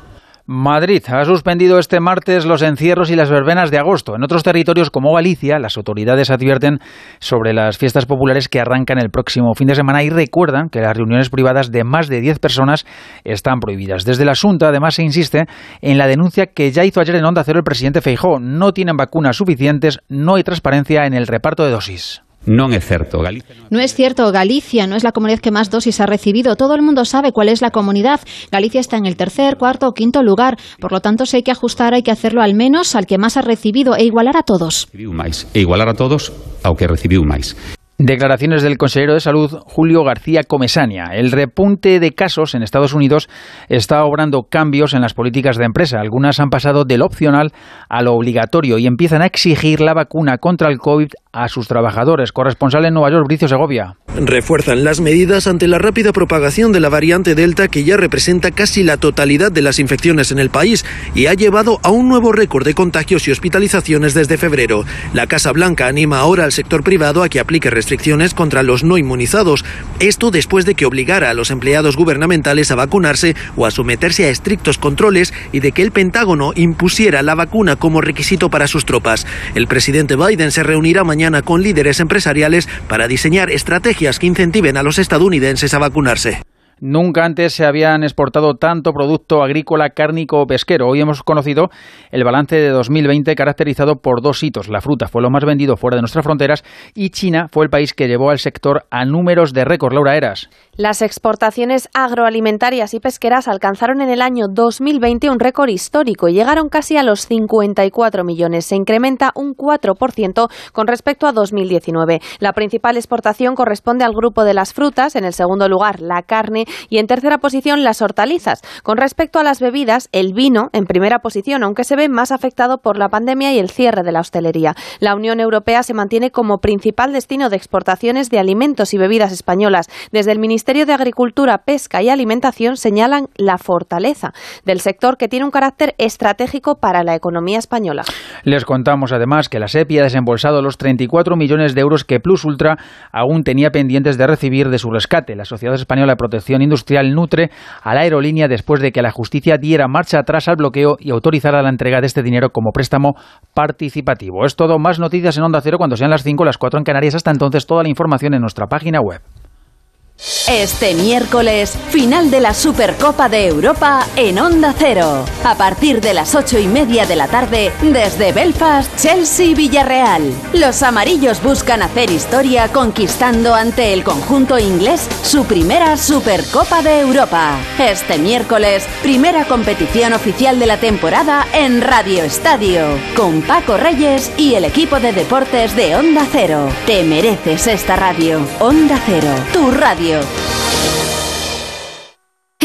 Madrid ha suspendido este martes los encierros y las verbenas de agosto. En otros territorios como Galicia, las autoridades advierten sobre las fiestas populares que arrancan el próximo fin de semana y recuerdan que las reuniones privadas de más de 10 personas están prohibidas. Desde la Asunta, además, se insiste en la denuncia que ya hizo ayer en Onda Cero el presidente Feijó. No tienen vacunas suficientes, no hay transparencia en el reparto de dosis. No es cierto. Galicia no es cierto. Galicia no es la comunidad que más dosis ha recibido. Todo el mundo sabe cuál es la comunidad. Galicia está en el tercer, cuarto o quinto lugar. Por lo tanto, si hay que ajustar, hay que hacerlo al menos al que más ha recibido e igualar a todos. E igualar a todos ao que recibiu máis. Declaraciones del consejero de Salud, Julio García Comesania. El repunte de casos en Estados Unidos está obrando cambios en las políticas de empresa. Algunas han pasado del opcional a lo obligatorio y empiezan a exigir la vacuna contra el COVID a sus trabajadores. Corresponsal en Nueva York, Bricio Segovia. Refuerzan las medidas ante la rápida propagación de la variante Delta que ya representa casi la totalidad de las infecciones en el país y ha llevado a un nuevo récord de contagios y hospitalizaciones desde febrero. La Casa Blanca anima ahora al sector privado a que aplique restricciones contra los no inmunizados. Esto después de que obligara a los empleados gubernamentales a vacunarse o a someterse a estrictos controles y de que el Pentágono impusiera la vacuna como requisito para sus tropas. El presidente Biden se reunirá mañana con líderes empresariales para diseñar estrategias que incentiven a los estadounidenses a vacunarse. Nunca antes se habían exportado tanto producto agrícola, cárnico o pesquero. Hoy hemos conocido el balance de 2020 caracterizado por dos hitos. La fruta fue lo más vendido fuera de nuestras fronteras y China fue el país que llevó al sector a números de récord. Laura Eras. Las exportaciones agroalimentarias y pesqueras alcanzaron en el año 2020 un récord histórico y llegaron casi a los 54 millones. Se incrementa un 4% con respecto a 2019. La principal exportación corresponde al grupo de las frutas, en el segundo lugar la carne y en tercera posición las hortalizas. Con respecto a las bebidas, el vino en primera posición, aunque se ve más afectado por la pandemia y el cierre de la hostelería. La Unión Europea se mantiene como principal destino de exportaciones de alimentos y bebidas españolas. Desde el Ministerio de Agricultura, Pesca y Alimentación señalan la fortaleza del sector que tiene un carácter estratégico para la economía española. Les contamos además que la SEPI ha desembolsado los 34 millones de euros que Plus Ultra aún tenía pendientes de recibir de su rescate. La Sociedad Española de Protección Industrial nutre a la aerolínea después de que la justicia diera marcha atrás al bloqueo y autorizara la entrega de este dinero como préstamo participativo. Es todo, más noticias en Onda Cero cuando sean las 5, las 4 en Canarias. Hasta entonces, toda la información en nuestra página web. Este miércoles, final de la Supercopa de Europa en Onda Cero. A partir de las ocho y media de la tarde, desde Belfast, Chelsea Villarreal. Los amarillos buscan hacer historia conquistando ante el conjunto inglés su primera Supercopa de Europa. Este miércoles, primera competición oficial de la temporada en Radio Estadio, con Paco Reyes y el equipo de deportes de Onda Cero. Te mereces esta radio. Onda Cero, tu radio.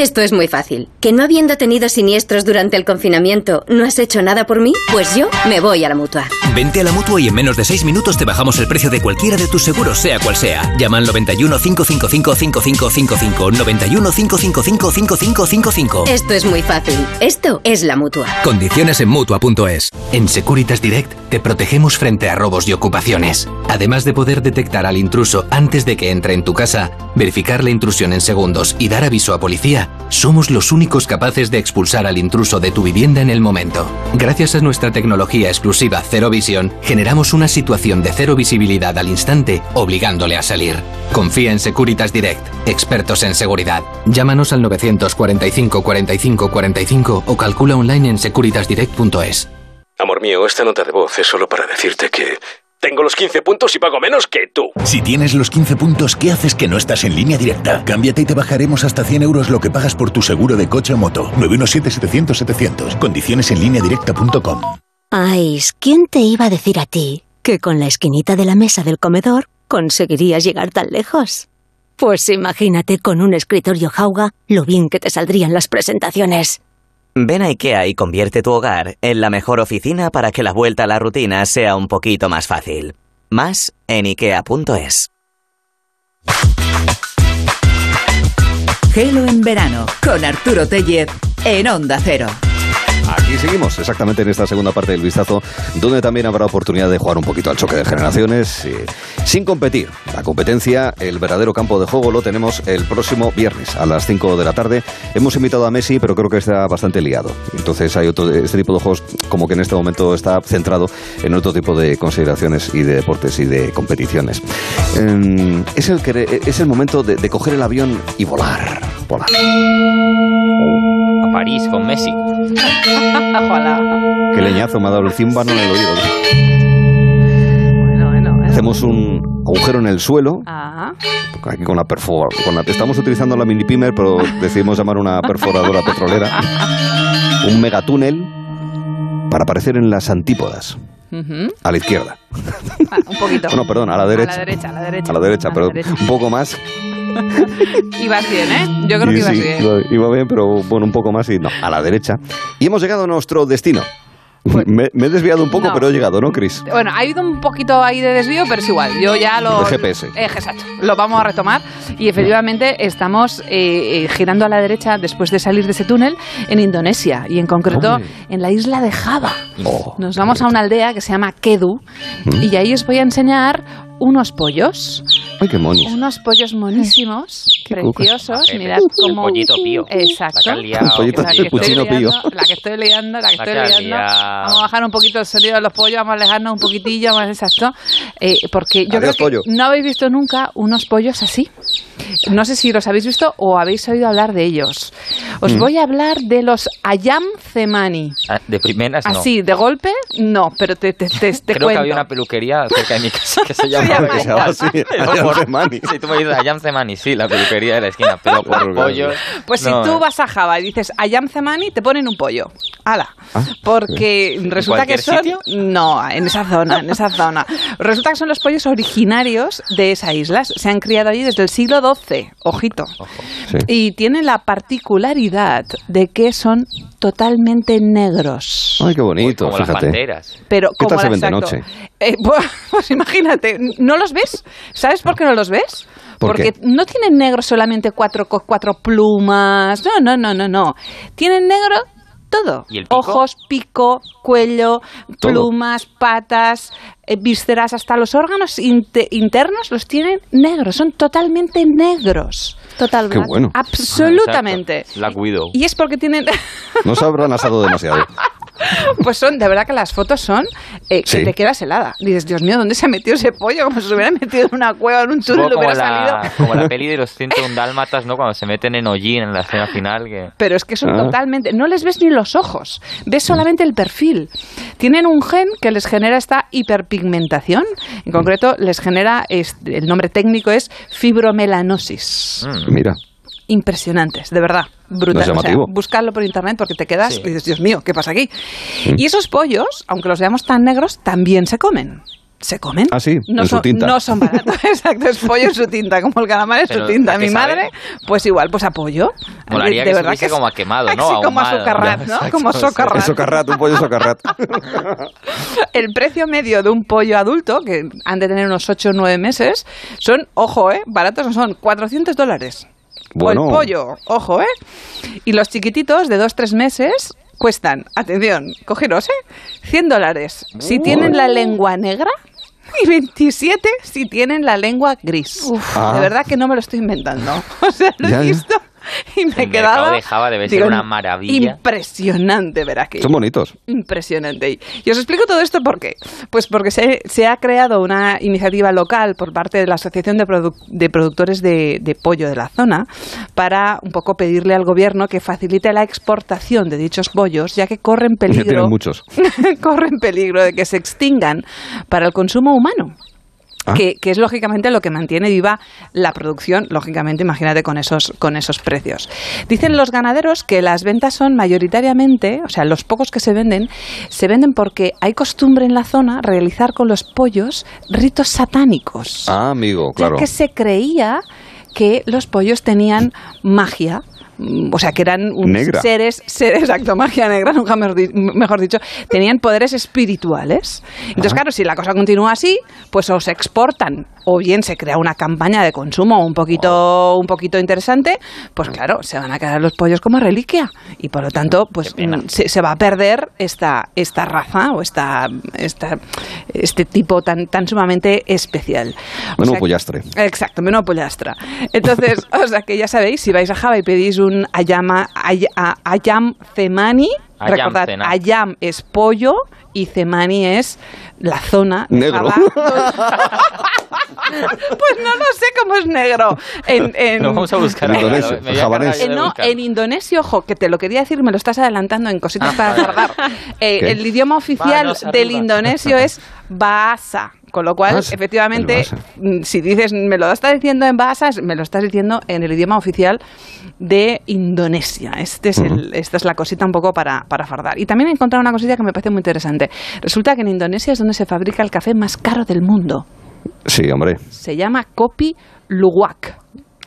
Esto es muy fácil. ¿Que no habiendo tenido siniestros durante el confinamiento, no has hecho nada por mí? Pues yo me voy a la mutua. Vente a la mutua y en menos de 6 minutos te bajamos el precio de cualquiera de tus seguros, sea cual sea. Llama al 91 555 5555. 91 555 5555. Esto es muy fácil. Esto es la mutua. Condiciones en mutua.es. En Securitas Direct te protegemos frente a robos y ocupaciones. Además de poder detectar al intruso antes de que entre en tu casa, verificar la intrusión en segundos y dar aviso a policía, somos los únicos capaces de expulsar al intruso de tu vivienda en el momento. Gracias a nuestra tecnología exclusiva Cero Visión, generamos una situación de cero visibilidad al instante, obligándole a salir. Confía en Securitas Direct, expertos en seguridad. Llámanos al 945 45 45 o calcula online en securitasdirect.es. Amor mío, esta nota de voz es solo para decirte que tengo los 15 puntos y pago menos que tú. Si tienes los 15 puntos, ¿qué haces que no estás en línea directa? Cámbiate y te bajaremos hasta 100 euros lo que pagas por tu seguro de coche o moto. 917-700-700. Condiciones en línea directa.com. Ay, ¿quién te iba a decir a ti que con la esquinita de la mesa del comedor conseguirías llegar tan lejos? Pues imagínate con un escritorio jauga lo bien que te saldrían las presentaciones. Ven a IKEA y convierte tu hogar en la mejor oficina para que la vuelta a la rutina sea un poquito más fácil. Más en IKEA.es. Gelo en verano con Arturo Tellez en Onda Cero. Aquí seguimos, exactamente en esta segunda parte del vistazo, donde también habrá oportunidad de jugar un poquito al choque de generaciones, eh, sin competir. La competencia, el verdadero campo de juego, lo tenemos el próximo viernes a las 5 de la tarde. Hemos invitado a Messi, pero creo que está bastante liado. Entonces hay otro, este tipo de juegos como que en este momento está centrado en otro tipo de consideraciones y de deportes y de competiciones. Em, es, el, es el momento de coger el avión y volar. Volar. A París con Messi. Ojalá. Qué leñazo me ha dado el címbano en el oído. Hacemos un agujero en el suelo, Ah, aquí con la perforadora. Con la, estamos utilizando la mini pimer, pero decidimos llamar una perforadora petrolera. Un megatúnel para aparecer en las antípodas, ujú. a la izquierda. Ah, un poquito. No, perdón, a la derecha. A la derecha, a la derecha. A la derecha, A pero la derecha. un poco más. Ibas bien, ¿eh? Yo creo que Y ibas sí, bien. iba- bien, pero bueno, un poco más y no, a la derecha. Y hemos llegado a nuestro destino. me, me he desviado un poco, no. pero he llegado, ¿no, Chris? Bueno, ha habido un poquito ahí de desvío, pero es igual. Yo ya lo. De GPS. Eh, exacto. Lo vamos a retomar. Y efectivamente estamos eh, eh, girando a la derecha después de salir de ese túnel en Indonesia. Y en concreto Hombre. en la isla de Java. Oh, Nos vamos a una aldea que se llama Kedu. Mm. Y ahí os voy a enseñar unos pollos. Ay, qué monis. Unos pollos monísimos, preciosos. Majete. Mirad El cómo. pollito pío. Exacto. La que has liado. El pollito- La que el estoy pío. liando, La que estoy liando, la que La estoy liando. Vamos a bajar un poquito el sonido de los pollos, vamos a alejarnos un poquitillo más exacto. Eh, porque yo Adiós, creo que pollo. no habéis visto nunca unos pollos así. No sé si los habéis visto o habéis oído hablar de ellos. Os Mm. voy a hablar de los Ayam Cemani. Ah, De primeras no. Así, de golpe, no, pero te, te, te, te Creo cuento. que había una peluquería cerca de mi casa que se llama llamaba Que se llama así, Ayam Cemani. Sí, tú me dices Ayam Cemani, sí, la peluquería de la esquina, pero por pollos. Pues no, si tú eh. vas a Java y dices Ayam Cemani, te ponen un pollo. ¡Hala! Ah, Porque resulta que son... sitio? No, en esa zona, en esa zona. Resulta que son los pollos originarios de esa isla. Se han criado allí desde el siglo XII. Ojito. Sí. Y tienen la particularidad de que son totalmente negros. Ay, qué bonito, Como las panteras. Pero ¿Qué tal como se ven de noche? Eh, pues, pues imagínate, ¿no los ves? ¿Sabes por qué no los ves? ¿Por Porque qué? no tienen negro solamente cuatro, co- cuatro plumas. No, no, no, no, no. Tienen negro todo. ¿Y el pico? Ojos, pico, cuello, Todo. plumas, patas, eh, vísceras, hasta los órganos inte- internos los tienen negros. Son totalmente negros. Total Qué bueno. Absolutamente. Exacto. La cuido. Y es porque tienen... No se habrán asado demasiado. Pues son, de verdad que las fotos son eh, que te quedas helada. Dices, Dios mío, ¿dónde se ha metido ese pollo? Como si se hubiera metido en una cueva, en un túnel, Supongo hubiera como la, salido. como la peli de los 101 dálmatas, ¿no? Cuando se meten en hollín en la escena final. Que... Pero es que son Ah. totalmente. No les ves ni los ojos, ves solamente el perfil. Tienen un gen que les genera esta hiperpigmentación. En concreto, les genera. es- el nombre técnico es fibromelanosis. Mm. Mira. Impresionantes, de verdad. Brutal. No O sea, buscarlo por internet porque te quedas Sí. y dices, Dios mío, ¿qué pasa aquí? Y esos pollos, aunque los veamos tan negros, también se comen. ¿Se comen? Ah, sí, no en su son, tinta. No son baratos, exacto, es pollo en su tinta, como el calamar en su tinta. ¿a qué Mi sabe? madre, pues igual, pues a pollo. Molaría De que verdad supiese es- como a quemado, ¿no? Sí, como a socarrat, ¿no? Exacto, Como socarrat. Es socarrat, un pollo socarrat. El precio medio de un pollo adulto, que han de tener unos 8 o 9 meses, son, ojo, ¿eh? Baratos no son, 400 dólares. Bueno. O el pollo, ojo, ¿eh? Y los chiquititos de 2-3 meses cuestan, atención, cogeros, ¿eh? 100 dólares. Si tienen la lengua negra y 27 si tienen la lengua gris. Ah. De verdad que no me lo estoy inventando. O sea, lo Ya, he visto y me El quedado... mercado de Java debe ser una maravilla. Impresionante ver aquello. Son bonitos. Impresionante. Y os explico todo esto por qué. Pues porque se, se ha creado una iniciativa local por parte de la Asociación de, Produ- de Productores de, de Pollo de la zona para un poco pedirle al gobierno que facilite la exportación de dichos pollos, ya que corren Ya peligro, tienen muchos. corren peligro de que se extingan para el consumo humano. Ah. Que, que es lógicamente lo que mantiene viva la producción, lógicamente, imagínate con esos, con esos precios. Dicen los ganaderos que las ventas son mayoritariamente, o sea, los pocos que se venden, se venden porque hay costumbre en la zona realizar con los pollos ritos satánicos. Ah, amigo, Ya claro. que se creía que los pollos tenían magia o sea, que eran unos seres, seres, exacto, magia negra, nunca mejor, di- mejor dicho, tenían poderes espirituales. Entonces, claro, si la cosa continúa así, pues o se exportan o bien se crea una campaña de consumo un poquito, un poquito interesante, pues claro, se van a quedar los pollos como reliquia y por lo tanto, pues mm, se, se va a perder esta, esta raza o esta, esta, este tipo tan, tan sumamente especial. Sea, pollastre. Exacto, menú pollastra. Entonces, o sea que ya sabéis, si vais a Java y pedís un ayama, ay- a- ayam cemani, Ayam recordad, cena. ayam es pollo y cemani es la zona de Negro. Pues no lo sé cómo es negro. En, en- Lo vamos a buscar En indonesio, javanés. eh, no, en indonesio, ojo, que te lo quería decir, me lo estás adelantando en cositas para guardar. Eh, el idioma oficial Manos del arriba. indonesio es bahasa. Con lo cual, Bahasa. efectivamente, mm, si dices, me lo estás diciendo en bahasa, es- me lo estás diciendo en el idioma oficial de Indonesia. Este es el- esta es la cosita un poco para, para fardar. Y también he encontrado una cosita que me parece muy interesante. Resulta que en Indonesia es donde se fabrica el café más caro del mundo. Sí, hombre. Se llama Kopi Luwak,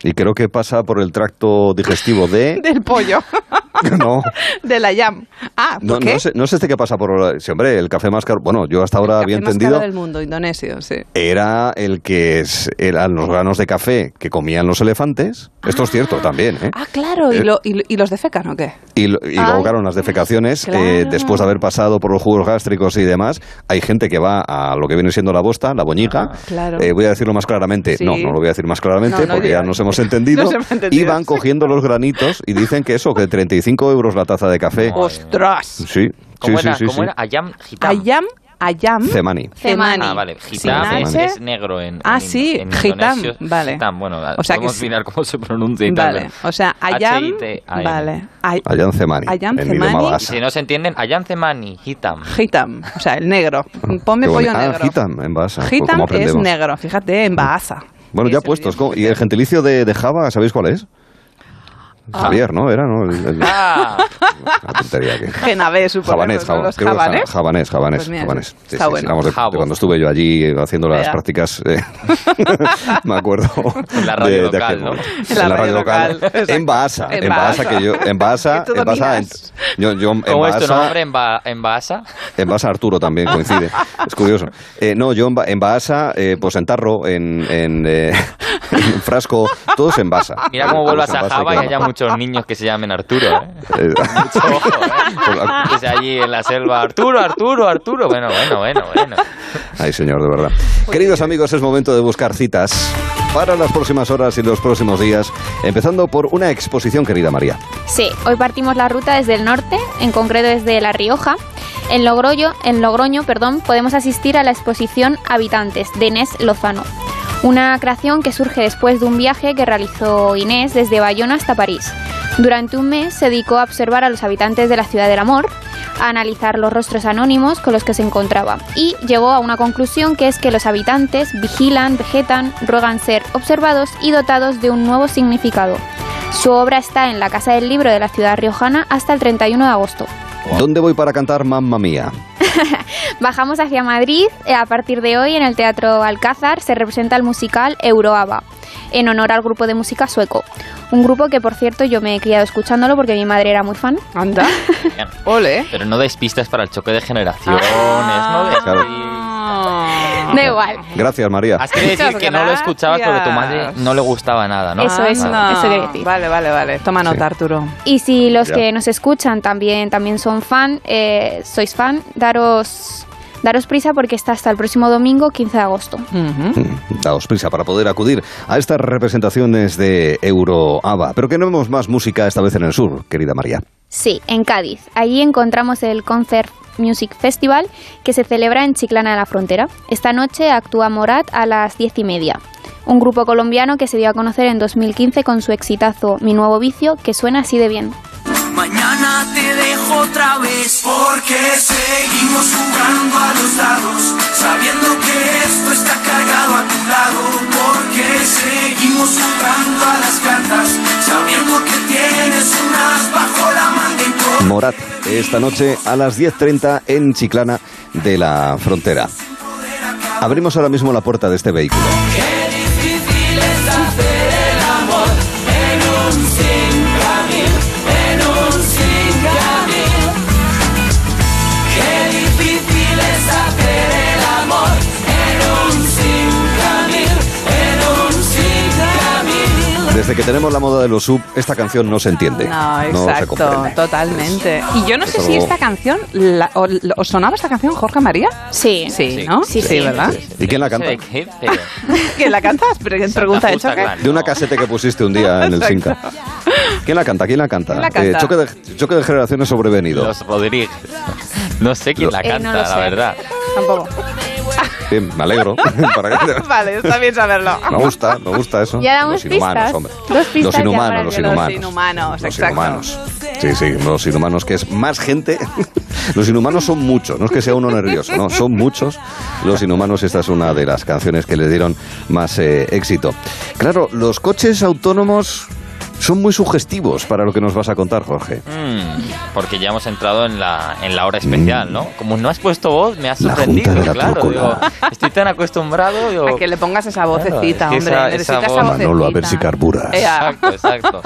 Y creo que pasa por el tracto digestivo de... del pollo, no, de la yam. Ah, ¿por no, qué? no, sé, no sé este que pasa por... Sí, hombre, el café más caro... Bueno, yo hasta ahora El había café más entendido... caro del mundo, indonesio, sí. Era el que es, eran los granos de café que comían los elefantes. Esto es cierto también, ¿eh? Ah, claro, ¿y, Eh, lo- y, y los defecan o qué? Y, lo- y luego, claro, las defecaciones, Claro. eh, después de haber pasado por los jugos gástricos y demás, hay gente que va a lo que viene siendo la bosta, la boñiga. claro. Eh, voy a decirlo más claramente. Sí. No, no lo voy a decir más claramente No, porque ya nos hemos entendido. Nos hemos entendido, y van cogiendo los granitos y dicen que eso, que 35 euros la taza de café. ¡Ostras! Sí, ¿Cómo sí, era? sí, ¿Cómo sí. era? Ayam Hitam. Ayam, ayam. Cemani. Cemani. Ah, vale. Hitam es, es negro en, Ah, en- sí, en Hitam, vale. Hitam, bueno, O sea que podemos sí. mirar cómo se pronuncia y tal, Vale, o sea, ayam, vale. Ay- Ayam Cemani. Ayam Cemani. Si no se entienden, Ayam Cemani, Hitam. Hitam, o sea, el negro. Ponme Qué pollo. Ah, negro. Hitam, en Bahasa. Pues Hitam ¿Cómo es negro, fíjate, en Bahasa. Bueno, ya puestos. ¿Y el gentilicio de, de Java, sabéis cuál es? Javier, ¿no? Era, ¿no? El- el- Ah, Una tontería que... Genabé, supongo. Javanés, Los javanés. ja- javanés, javanés, Pues javanés. Sí, está sí, sí, bueno. vamos, de, de cuando estuve yo allí haciendo las Vea. prácticas, eh, me acuerdo. En la radio de- de local, ¿no? momento. En la radio local, exacto. En Bahasa, En en Bahasa, Bahasa. que yo, en tú en Bahasa, en- yo, yo en ¿Cómo es tu nombre en, ba en Bahasa? en Bahasa Arturo también coincide. Es curioso. Eh, no, yo en, Ba- en Bahasa, eh, pues en tarro, en, en, eh, en frasco, todos en Bahasa. Mira cómo vuelvas en a Java y haya muchos niños que se llamen Arturo. ¿eh? Eh, Mucho ojo, ¿eh? Que sea allí en la selva. Arturo, Arturo, Arturo. Bueno, bueno, bueno, bueno. Ay, señor, de verdad. Queridos amigos, es momento de buscar citas para las próximas horas y los próximos días, empezando por una exposición, querida María. Sí, hoy partimos la ruta desde el norte, en concreto desde La Rioja. En Logroño, en Logroño perdón, podemos asistir a la exposición Habitantes de Inés Lozano. Una creación que surge después de un viaje que realizó Inés desde Bayona hasta París. Durante un mes se dedicó a observar a los habitantes de la ciudad del amor, a analizar los rostros anónimos con los que se encontraba y llegó a una conclusión que es que los habitantes vigilan, vegetan, ruegan ser observados y dotados de un nuevo significado. Su obra está en la Casa del Libro de la ciudad riojana hasta el 31 de agosto. ¿Dónde voy para cantar Mamma Mía? Bajamos hacia Madrid. eh, A partir de hoy, en el Teatro Alcázar, se representa el musical Euroaba, en honor al grupo de música sueco. Un grupo que, por cierto, yo me he criado escuchándolo porque mi madre era muy fan. Anda. Ole. Pero no deis pistas para el choque de generaciones. Ah. No des Claro. Da igual. Gracias, María. Has querido decir que no lo escuchabas porque tu madre no le gustaba nada, ¿no? Eso, eso, Anda. eso quería decir. Vale, vale, vale. Toma nota, Arturo. Y si los Ya. que nos escuchan también, también son fan, eh, sois fan, daros, daros prisa porque está hasta el próximo domingo, 15 de agosto. Mm, Daos prisa para poder acudir a estas representaciones de Euroaba. Pero que no vemos más música esta vez en el sur, querida María. Sí, en Cádiz. Allí encontramos el Concert Music Festival que se celebra en Chiclana de la Frontera. Esta noche actúa Morat a las diez y media. Un grupo colombiano que se dio a conocer en 2015 con su exitazo Mi Nuevo Vicio, que suena así de bien. Mañana te dejo otra vez porque seguimos jugando a los dados, sabiendo que esto está cargado a tu lado, porque seguimos jugando a las cartas, sabiendo que tienes unas bajo la manga. Morat, esta noche a las 10.30 en Chiclana de la Frontera. Abrimos ahora mismo la puerta de este vehículo. Desde que tenemos la moda de los sub, esta canción no se entiende. No, exacto, totalmente. Y yo no sé si esta canción, la- o- ¿os sonaba esta canción, Jorge María? Sí. Sí, ¿no? Sí, sí. ¿verdad? ¿Y quién la canta? ¿Quién la cantas? Pre- Pregunta de choque. De una casete que pusiste un día en el Sinca. ¿Quién la canta? ¿Quién la canta? ¿Quién la canta? Eh, choque, de, choque de generaciones sobrevenido. Los Rodríguez. No sé quién la Eh, no canta, la sé. verdad. Tampoco. Bien, me alegro. Para que te- vale, está bien saberlo. Me gusta, me gusta eso. Ya damos los inhumanos, pistas. hombre. Dos pistas los inhumanos, los inhumanos. Los inhumanos, Los exacto. inhumanos. Sí, sí, los inhumanos, que es más gente. Los inhumanos son muchos, no es que sea uno nervioso, no, son muchos. Los inhumanos, esta es una de las canciones que le dieron más eh, éxito. Claro, los coches autónomos son muy sugestivos para lo que nos vas a contar, Jorge. Mm, porque ya hemos entrado en la, en la hora especial, ¿no? Como no has puesto voz, me has La sorprendido, Junta de la claro. Digo, estoy tan acostumbrado. digo, A que le pongas esa vocecita, Claro, es que hombre. esa- necesita esa esa, voz-. Manolo, a ver si carburas. Exacto, exacto.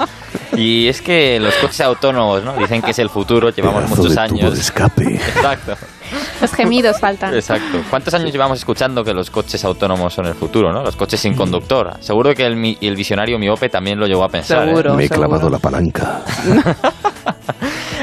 Y es que los coches autónomos, ¿no? Dicen que es el futuro, llevamos Pedazo muchos de tubo años. de escape. Exacto. Los gemidos faltan. Exacto. ¿Cuántos años llevamos escuchando que los coches autónomos son el futuro, ¿no? Los coches sin conductor. Seguro que el, mi- el visionario miope también lo llegó a pensar. ¿eh? Seguro. Me he clavado la palanca.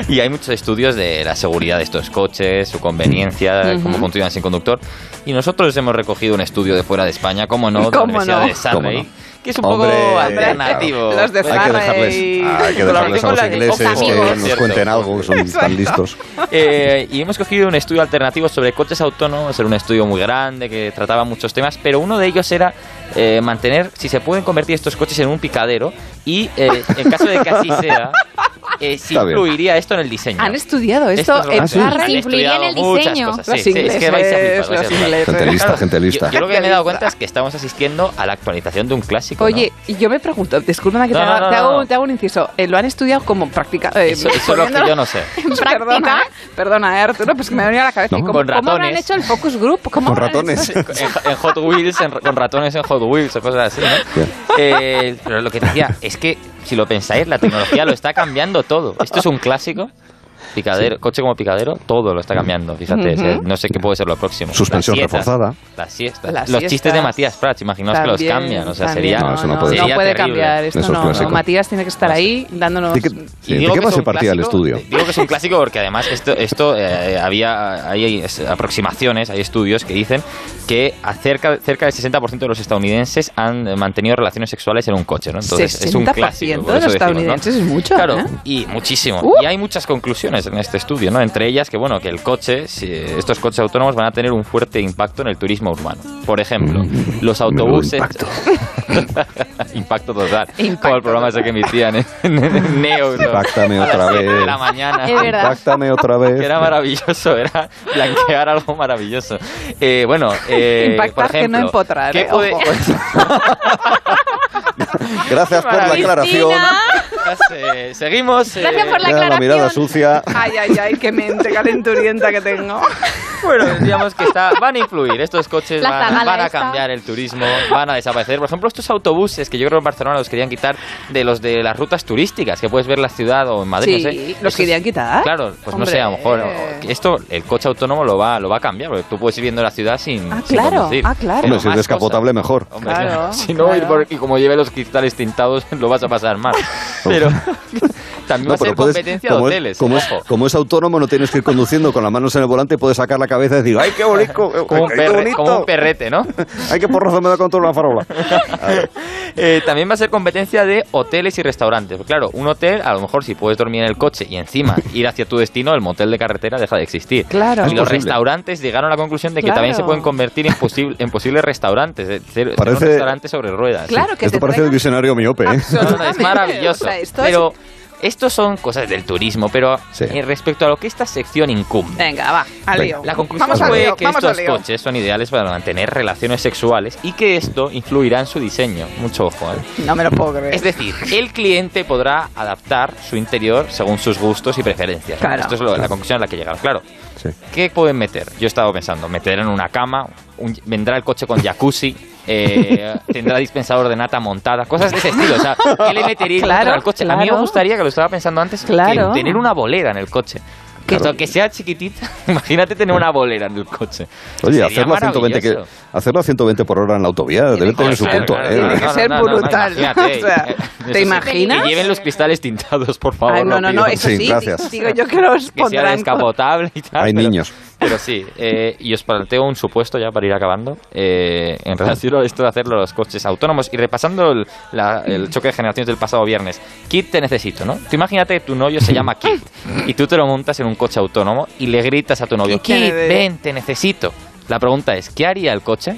Y hay muchos estudios de la seguridad de estos coches, su conveniencia, Ujú. cómo funcionan sin conductor. Y nosotros hemos recogido un estudio de fuera de España, como no, de la ¿Cómo Universidad no? de Surrey. Que es un Hombre, poco alternativo. Los de Hay que dejarles, hay que dejarles a los ingleses que nos Cierto. cuenten algo, que son tan listos. Eh, y hemos cogido un estudio alternativo sobre coches autónomos, era un estudio muy grande que trataba muchos temas, pero uno de ellos era eh, mantener si se pueden convertir estos coches en un picadero y eh, en caso de que así sea, eh, si influiría esto en el diseño. Han estudiado esto, Esto es en influiría el diseño. cosas. Los Sí, sí, es que vais a flipar, ingleses, vais a los flipar. ingleses. Gente lista, gente lista. Yo, yo lo que me he dado cuenta es que estamos asistiendo a la actualización de un clásico. ¿no? Oye, y yo me pregunto, discúlpame que No, te, haga, no, no, te hago, no. te hago un inciso. Eh, ¿Lo han estudiado como práctica? eh, Eso, eso es lo que yo no sé. Perdona, eh, perdona, eh, Arturo, pues que me ha venido a la cabeza. No. ¿Y ¿Cómo, Con cómo lo han ratones. hecho el focus group? ¿Cómo Con ratones. en, en Hot Wheels, en- con ratones en Hot Wheels o cosas así, ¿no? Eh, pero lo que decía es que, si lo pensáis, la tecnología lo está cambiando todo. Esto es un clásico. Picadero, coche como picadero, todo lo está cambiando. Fíjate, eh, no sé qué puede ser lo próximo. Suspensión Las siestas, reforzada. Las siestas. Las los siestas. chistes de Matías Prats, imaginaos que los cambian. O sea, también. sería. No, eso no no, puede no cambiar. Esto Eso es no. Matías tiene que estar ahí dándonos... ¿De qué, Y sí, ¿de digo qué que más es se un partía el clásico- estudio? Digo que es un clásico porque además esto, esto eh, había hay es- aproximaciones, hay estudios que dicen que a cerca, del 60% de los estadounidenses han mantenido relaciones sexuales en un coche, ¿no? Entonces es un 60% clásico. de los decimos, ¿no? estadounidenses es mucho, Claro, ¿eh? y muchísimo. Uh. Y hay muchas conclusiones en este estudio, ¿no? Entre ellas que bueno, que el coche, si- estos coches autónomos van a tener un fuerte impacto en el turismo urbano. Por ejemplo, los autobuses impacto total. Como el programa ese que emitían en, en Neo. ¿no? Impactame otra vez. de la mañana. Impactame otra vez. Que era maravilloso, era blanquear algo maravilloso. Eh, bueno, eh, Impactar por que no ejemplo, empotrar, ¿qué eh, puede-. Gracias por la aclaración. Eh, seguimos. Gracias eh, por la Queda la mirada aclaración. sucia. Ay, ay, ay, qué mente calenturienta que tengo. Bueno, decíamos que está, van a influir. Estos coches van, van a esta. cambiar el turismo, van a desaparecer. Por ejemplo, estos autobuses que yo creo que en Barcelona los querían quitar de los de las rutas turísticas, que puedes ver la ciudad o en Madrid, Sí, no sé. los querían quitar. Claro, pues no Hombre. sé, a lo mejor esto, el coche autónomo lo va, lo va a cambiar, porque tú puedes ir viendo la ciudad sin, Ah, sin claro, conducir. ah, claro. Hombre, si es descapotable, mejor. Hombre, Claro, claro. Si no, claro. ir por- y como lleve los cristales tintados, lo vas a pasar mal. Pero también va a ser puedes- competencia de como, hoteles. Es, como, es, como es autónomo, no tienes que ir conduciendo con las manos en el volante, puedes sacar la cabeza y decir, ¡ay, qué bonito! Como un, qué perre- bonito! como un perrete, ¿no? ¡Ay, qué porrazo me da con toda la farola! Eh, también va a ser competencia de hoteles y restaurantes. Porque, claro, un hotel, a lo mejor si puedes dormir en el coche y encima ir hacia tu destino, el motel de carretera deja de existir. Claro. Y Es los posible. restaurantes llegaron a la conclusión de que Claro. también se pueden convertir en, posible, en posibles restaurantes. Es decir, ser Parece- un restaurante sobre ruedas. Claro que Esto parece el visionario miope, ¿eh? No, no, es maravilloso. O sea, esto pero estos son cosas del turismo, pero Sí. eh, respecto a lo que esta sección incumbe. Venga, va, al lío. La conclusión vamos fue lío, que estos coches son ideales para mantener relaciones sexuales y que esto influirá en su diseño. Mucho ojo, ¿eh? No me lo puedo creer. Es decir, el cliente podrá adaptar su interior según sus gustos y preferencias. Claro. Esto es lo- la conclusión a la que llegaron. Claro. Sí. ¿Qué pueden meter? Yo he estado pensando, meter en una cama, un- vendrá el coche con jacuzzi, eh, tendrá dispensador de nata montada, cosas de ese estilo. O sea, ¿qué le metería Claro, al coche? A mí me claro. gustaría, que lo estaba pensando antes, que Claro. tener una bolera en el coche. Que, esto- que sea chiquitita, imagínate tener una bolera en el coche. Oye, hacerlo a, 120 que, hacerlo a 120 por hora en la autovía debe tener su Claro, punto, claro, ¿eh? Tiene que no, no, ser no, no, no, brutal. O sea, ¿Te imaginas? Que lleven los cristales tintados, por favor. Ay, no, no, pido. no, eso Sí, sí. gracias. Digo yo que los Que sea pondrán. con- descapotable y tal. Hay pero- niños. Pero sí, eh, y os planteo un supuesto ya para ir acabando eh, en relación a esto de hacer los coches autónomos y repasando el, la- el choque de generaciones del pasado viernes. Kit te necesito, ¿no? Tú imagínate que tu novio se llama Kit y tú te lo montas en un coche autónomo y le gritas a tu novio, Kit, Kit, bebé". ven, te necesito. La pregunta es, ¿qué haría el coche?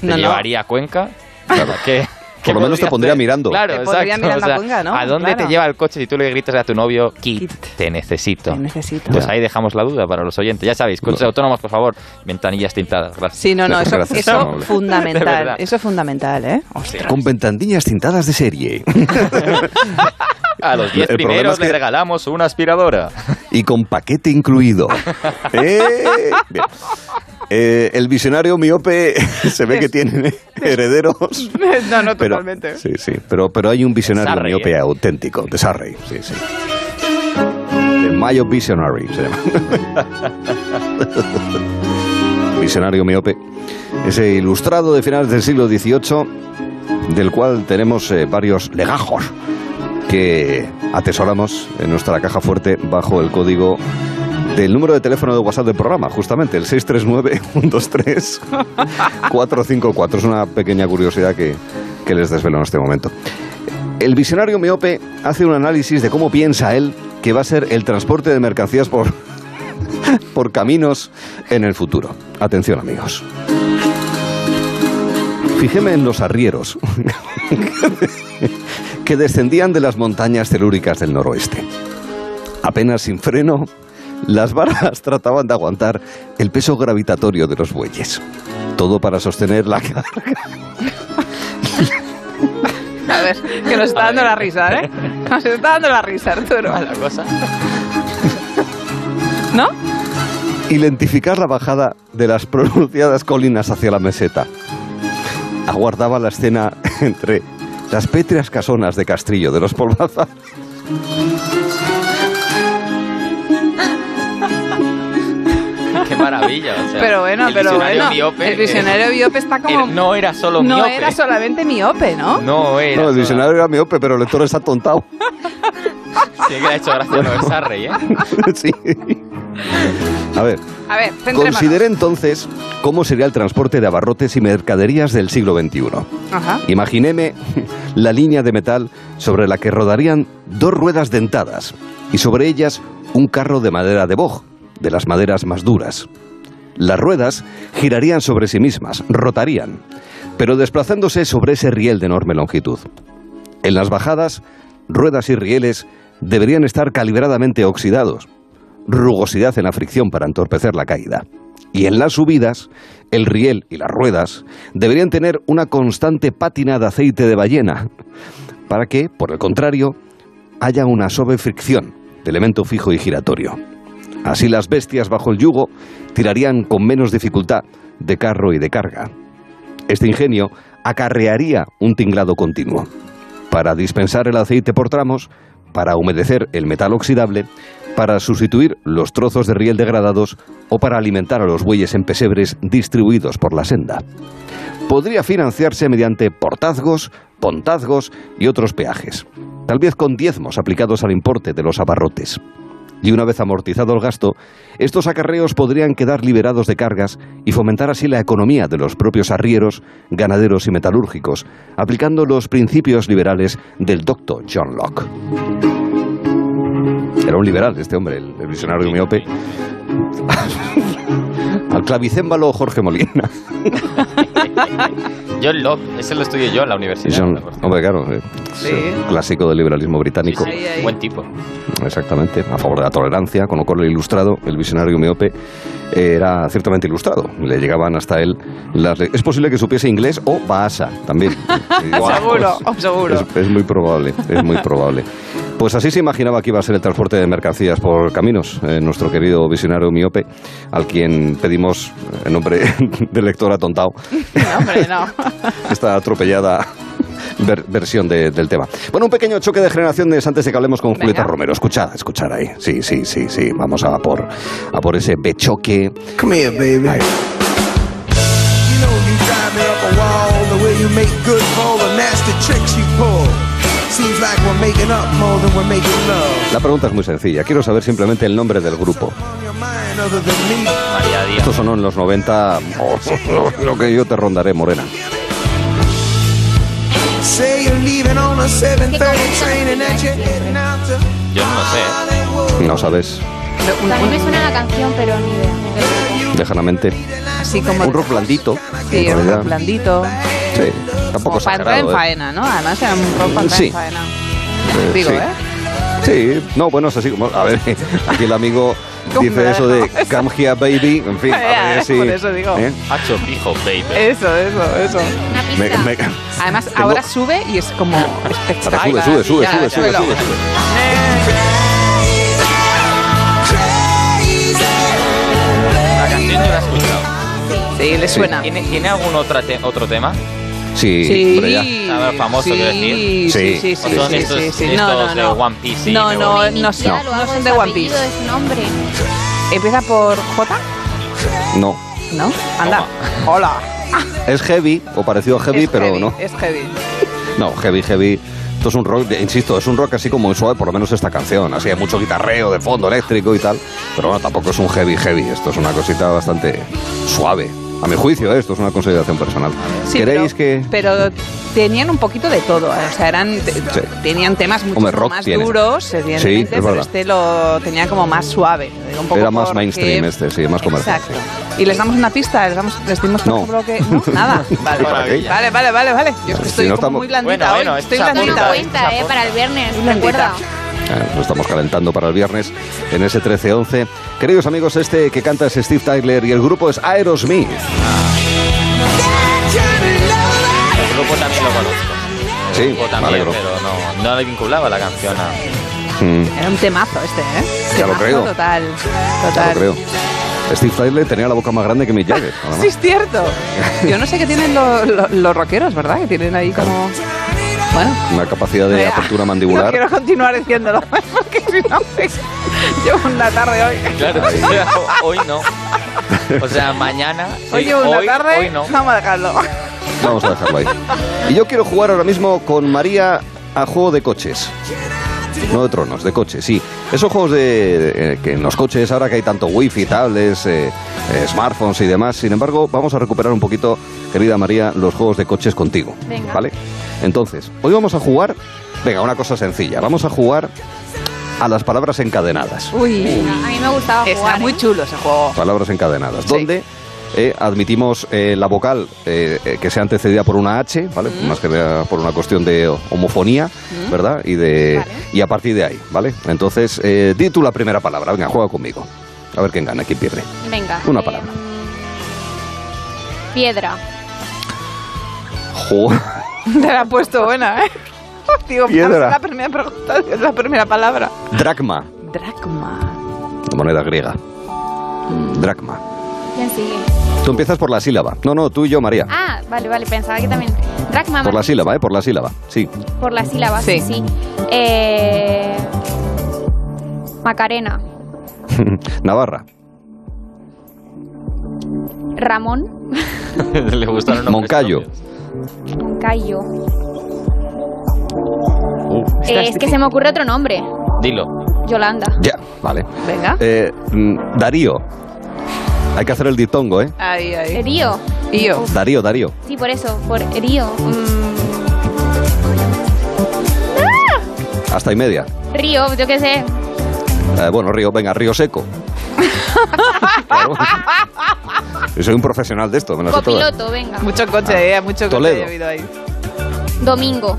¿Te No, no. llevaría a Cuenca? ¿Qué, Por lo menos te pondría hacer? mirando. Claro, Te pondría exacto. mirando o sea, a Cuenca, ¿no? ¿A dónde Claro. te lleva el coche si tú le gritas a tu novio, Kit, te necesito? Te necesito. Pues ahí dejamos la duda para los oyentes. Ya sabéis, coches autónomos, por favor, ventanillas tintadas. Gracias. Sí, no, no, eso, Gracias, eso amable. De fundamental. Eso es fundamental, ¿eh? Ostras. Con ventanillas tintadas de serie. A los 10 El problema primeros es que- les regalamos una aspiradora. y con paquete incluido. ¡Eh! Bien. Eh, el visionario miope se ve que tiene herederos. No, no, Pero, totalmente. sí, sí, pero, pero hay un visionario Sarrey, miope ¿eh? auténtico, de Sarrey, sí, sí. The Mayo Visionary se llama. visionario miope. Ese ilustrado de finales del siglo XVIII, del cual tenemos eh, varios legajos que atesoramos en nuestra caja fuerte bajo el código del número de teléfono de WhatsApp del programa, justamente el 639-123-454. Es una pequeña curiosidad que, que les desvelo en este momento. El visionario miope hace un análisis de cómo piensa él que va a ser el transporte de mercancías por, por caminos en el futuro. Atención amigos. Fíjeme en los arrieros que descendían de las montañas telúricas del noroeste. Apenas sin freno, las varas trataban de aguantar el peso gravitatorio de los bueyes. Todo para sostener la carga. A ver, que nos está dando la risa, ¿eh? Nos está dando la risa, Arturo. La cosa. ¿No? Identificar la bajada de las pronunciadas colinas hacia la meseta. Aguardaba la escena entre las pétreas casonas de Castrillo de los Polvazas Qué maravilla. o sea, Pero bueno, el pero visionario bueno. miope, el visionario miope está como. era- no era solo no miope. era solamente miope, ¿no? No era. No, el solo- visionario era miope, pero el lector está atontado. Sí que le ha hecho gracia lo de Sarrey, ¿eh? sí. A ver, A ver, entonces cómo sería el transporte de abarrotes y mercaderías del siglo XXI. Ajá. Imaginéme la línea de metal sobre la que rodarían dos ruedas dentadas y sobre ellas un carro de madera de boj, de las maderas más duras. Las ruedas girarían sobre sí mismas, rotarían, pero desplazándose sobre ese riel de enorme longitud. En las bajadas, ruedas y rieles deberían estar calibradamente oxidados, rugosidad en la fricción para entorpecer la caída. Y en las subidas, el riel y las ruedas deberían tener una constante pátina de aceite de ballena, para que, por el contrario, haya una suave fricción de elemento fijo y giratorio. Así las bestias bajo el yugo tirarían con menos dificultad de carro y de carga. Este ingenio acarrearía un tinglado continuo para dispensar el aceite por tramos, para humedecer el metal oxidable, para sustituir los trozos de riel degradados o para alimentar a los bueyes en pesebres distribuidos por la senda. Podría financiarse mediante portazgos, pontazgos y otros peajes, tal vez con diezmos aplicados al importe de los abarrotes. Y una vez amortizado el gasto, estos acarreos podrían quedar liberados de cargas y fomentar así la economía de los propios arrieros, ganaderos y metalúrgicos, aplicando los principios liberales del doctor John Locke. Era un liberal este hombre, el, el visionario miope. Al clavicémbalo Jorge Molina. John Locke, ese lo estudié yo en la universidad. John- hombre, claro, eh, Sí. es un clásico del liberalismo británico. Sí, sí, Buen tipo. Exactamente, a favor de la tolerancia, con lo cual el ilustrado, el visionario miope, era ciertamente ilustrado. Le llegaban hasta él las... Es posible que supiese inglés o bahasa también. Digo, ah, seguro, pues, seguro. Es, es muy probable, es muy probable. Pues así se imaginaba que iba a ser el transporte de mercancías por caminos, eh, nuestro querido visionario miope, al quien pedimos, en nombre del lector atontado, No, hombre, no. esta atropellada ver- versión de- del tema. Bueno, un pequeño choque de generaciones antes de que hablemos con Julieta Romero. Escuchad, escuchad ahí. Sí, sí, sí, sí. Vamos a por, a por ese bechoque. Come here, baby. Ahí. You know you drive me up a wall the way you make good for all the nasty tricks you pull. Seems like we're making up more than we're making love. La pregunta es muy sencilla. Quiero saber simplemente el nombre del grupo. María Díaz. Esto sonó en los 90. oh, lo que yo te rondaré, Morena. Say you're leaving on a 7:30 train and that you're heading out to Yo no lo sé. No sabes, A mí me suena la canción, pero ni idea. lejanamente. Así como Un rock blandito. Sí, en un realidad. rock blandito. Sí, tampoco Como para entrar en exagerado, ¿eh? faena, ¿no? Además era un rock para entrar Sí. en faena. Eh, Digo, sí. ¿eh? Sí, no, bueno, es así como. A ver, aquí el amigo ¿Cómo me dice eso de come here, baby. En fin, a Ya, ver si. por eso digo. ¿eh? Hacho pijo, baby. Eso, eso, eso. Me- me- Además, Tengo- ahora sube y es como espectacular. sube, sube, sube, Ya, sube, sube, súbelo. sube, sube. La canción yo la he escuchado. Sí, le suena. ¿Tiene, ¿tiene algún otra te- otro tema? Sí, Sí, hombre, ya. A ver, famoso, sí, quiero decir. sí, sí, sí, ¿O son sí, estos, sí, sí. estos No, no, de no. One Piece? No, no, no, son de One Piece. de su nombre. Empieza por J, No. ¿no? Anda. Hola. Es heavy, o parecido a heavy, Es pero heavy, no. Es heavy. No, heavy, heavy. Esto es un rock, insisto, es un rock así como muy suave, por lo menos esta canción. Así hay mucho guitarreo de fondo eléctrico y tal. Pero bueno, tampoco es un heavy, heavy. Esto es una cosita bastante suave. A mi juicio, ¿eh? esto es una consideración personal. Sí, ¿Queréis pero, que.? Pero tenían un poquito de todo. ¿eh? O sea, eran, te- Sí. tenían temas mucho Hombre, rock más tiene. duros, evidentemente, es pero este lo tenía como más suave. Un poco Era más porque- mainstream este, sí, más comercial. Exacto. Y les damos una pista, les, damos, les dimos por No. ejemplo que. ¿no? Nada. Vale, vale, vale, vale, vale. Yo es que Si estoy no como estamos- muy blandita Bueno, hoy. bueno, estoy blandita Toma hoy. cuenta, eh, para el viernes, Muy blandita. recuerda. Eh, lo estamos calentando para el viernes en ese 13-11. Queridos amigos, este que canta es Steve Tyler y el grupo es Aerosmith. El grupo también lo conozco. El Sí, grupo me también, alegro. pero no, no le vinculaba la canción a... Mm, Era un temazo este, ¿eh? Ya lo creo. Total. ya Total. lo creo. Steve Tyler tenía la boca más grande que Mick Jagger. además. Sí, es cierto. Yo no sé qué tienen lo- lo- los rockeros, ¿verdad? Que tienen ahí como. Bueno. Una capacidad de apertura No mandibular. quiero continuar diciéndolo, porque si no, llevo una tarde hoy. Claro, hoy no. O sea, mañana... sí, Hoy llevo una hoy, tarde, hoy no. vamos a dejarlo. Vamos a dejarlo ahí. Y yo quiero jugar ahora mismo con María a juego de coches. No de tronos, de coches, sí. Esos juegos de, eh, que en los coches, ahora que hay tanto wifi, tablets, eh, eh, smartphones y demás. Sin embargo, vamos a recuperar un poquito, querida María, los juegos de coches contigo. Venga. ¿Vale? Entonces, hoy vamos a jugar, venga, una cosa sencilla. Vamos a jugar a las palabras encadenadas. Uy, A mí me gustaba está jugar. muy ¿eh? chulo ese juego. Palabras encadenadas. Donde eh, admitimos eh, la vocal eh, eh, que sea antecedida por una H, ¿vale? Más que por una cuestión de homofonía, ¿verdad? Y, de, y a partir de ahí, ¿vale? Entonces, eh, di tú la primera palabra. Venga, juega conmigo. A ver quién gana, quién pierde. Venga. Una palabra. Piedra. Jo- Te la ha puesto buena, ¿eh? Digo, Piedra. es la primera pregunta, es la primera palabra. Dracma, Dracma. moneda griega. Dracma. ¿Quién sigue? Tú empiezas por la sílaba. No, no, tú y yo, María. Ah, vale, vale, pensaba que también. Dracma Por la sílaba, ¿eh? Por la sílaba. Sí. Por la sílaba, sí, Sí. sí. Eh, Macarena. Navarra. Ramón. Le gustaron los nombres Moncayo. Moncayo. Uh, Eh, es que se me ocurre otro nombre. Dilo. Yolanda. Ya, vale. Venga. Eh, mm, Darío. Hay que hacer el diptongo, ¿eh? Ahí, ahí. Río. Yo. Darío, Darío. Sí, por eso, por Río. Mm, Hasta y media. Río, yo qué sé. Eh, bueno, Río, venga, Río Seco. Claro. Yo soy un profesional de esto, me sé todas. Copiloto, venga. Mucho coche, eh, mucho coche Toledo. he oído ahí. Domingo.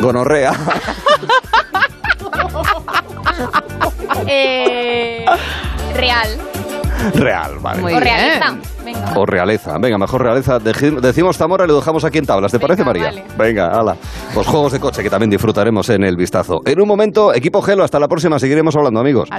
Gonorrea. Eh, Real. Real, vale. Muy o bien. realeza. Venga. O realeza. Venga, mejor realeza. Decimos Zamora y lo dejamos aquí en tablas. ¿Te parece, María? vale. Venga, hala. Los juegos de coche que también disfrutaremos en el vistazo. En un momento, equipo Gelo, hasta la próxima. Seguiremos hablando, amigos.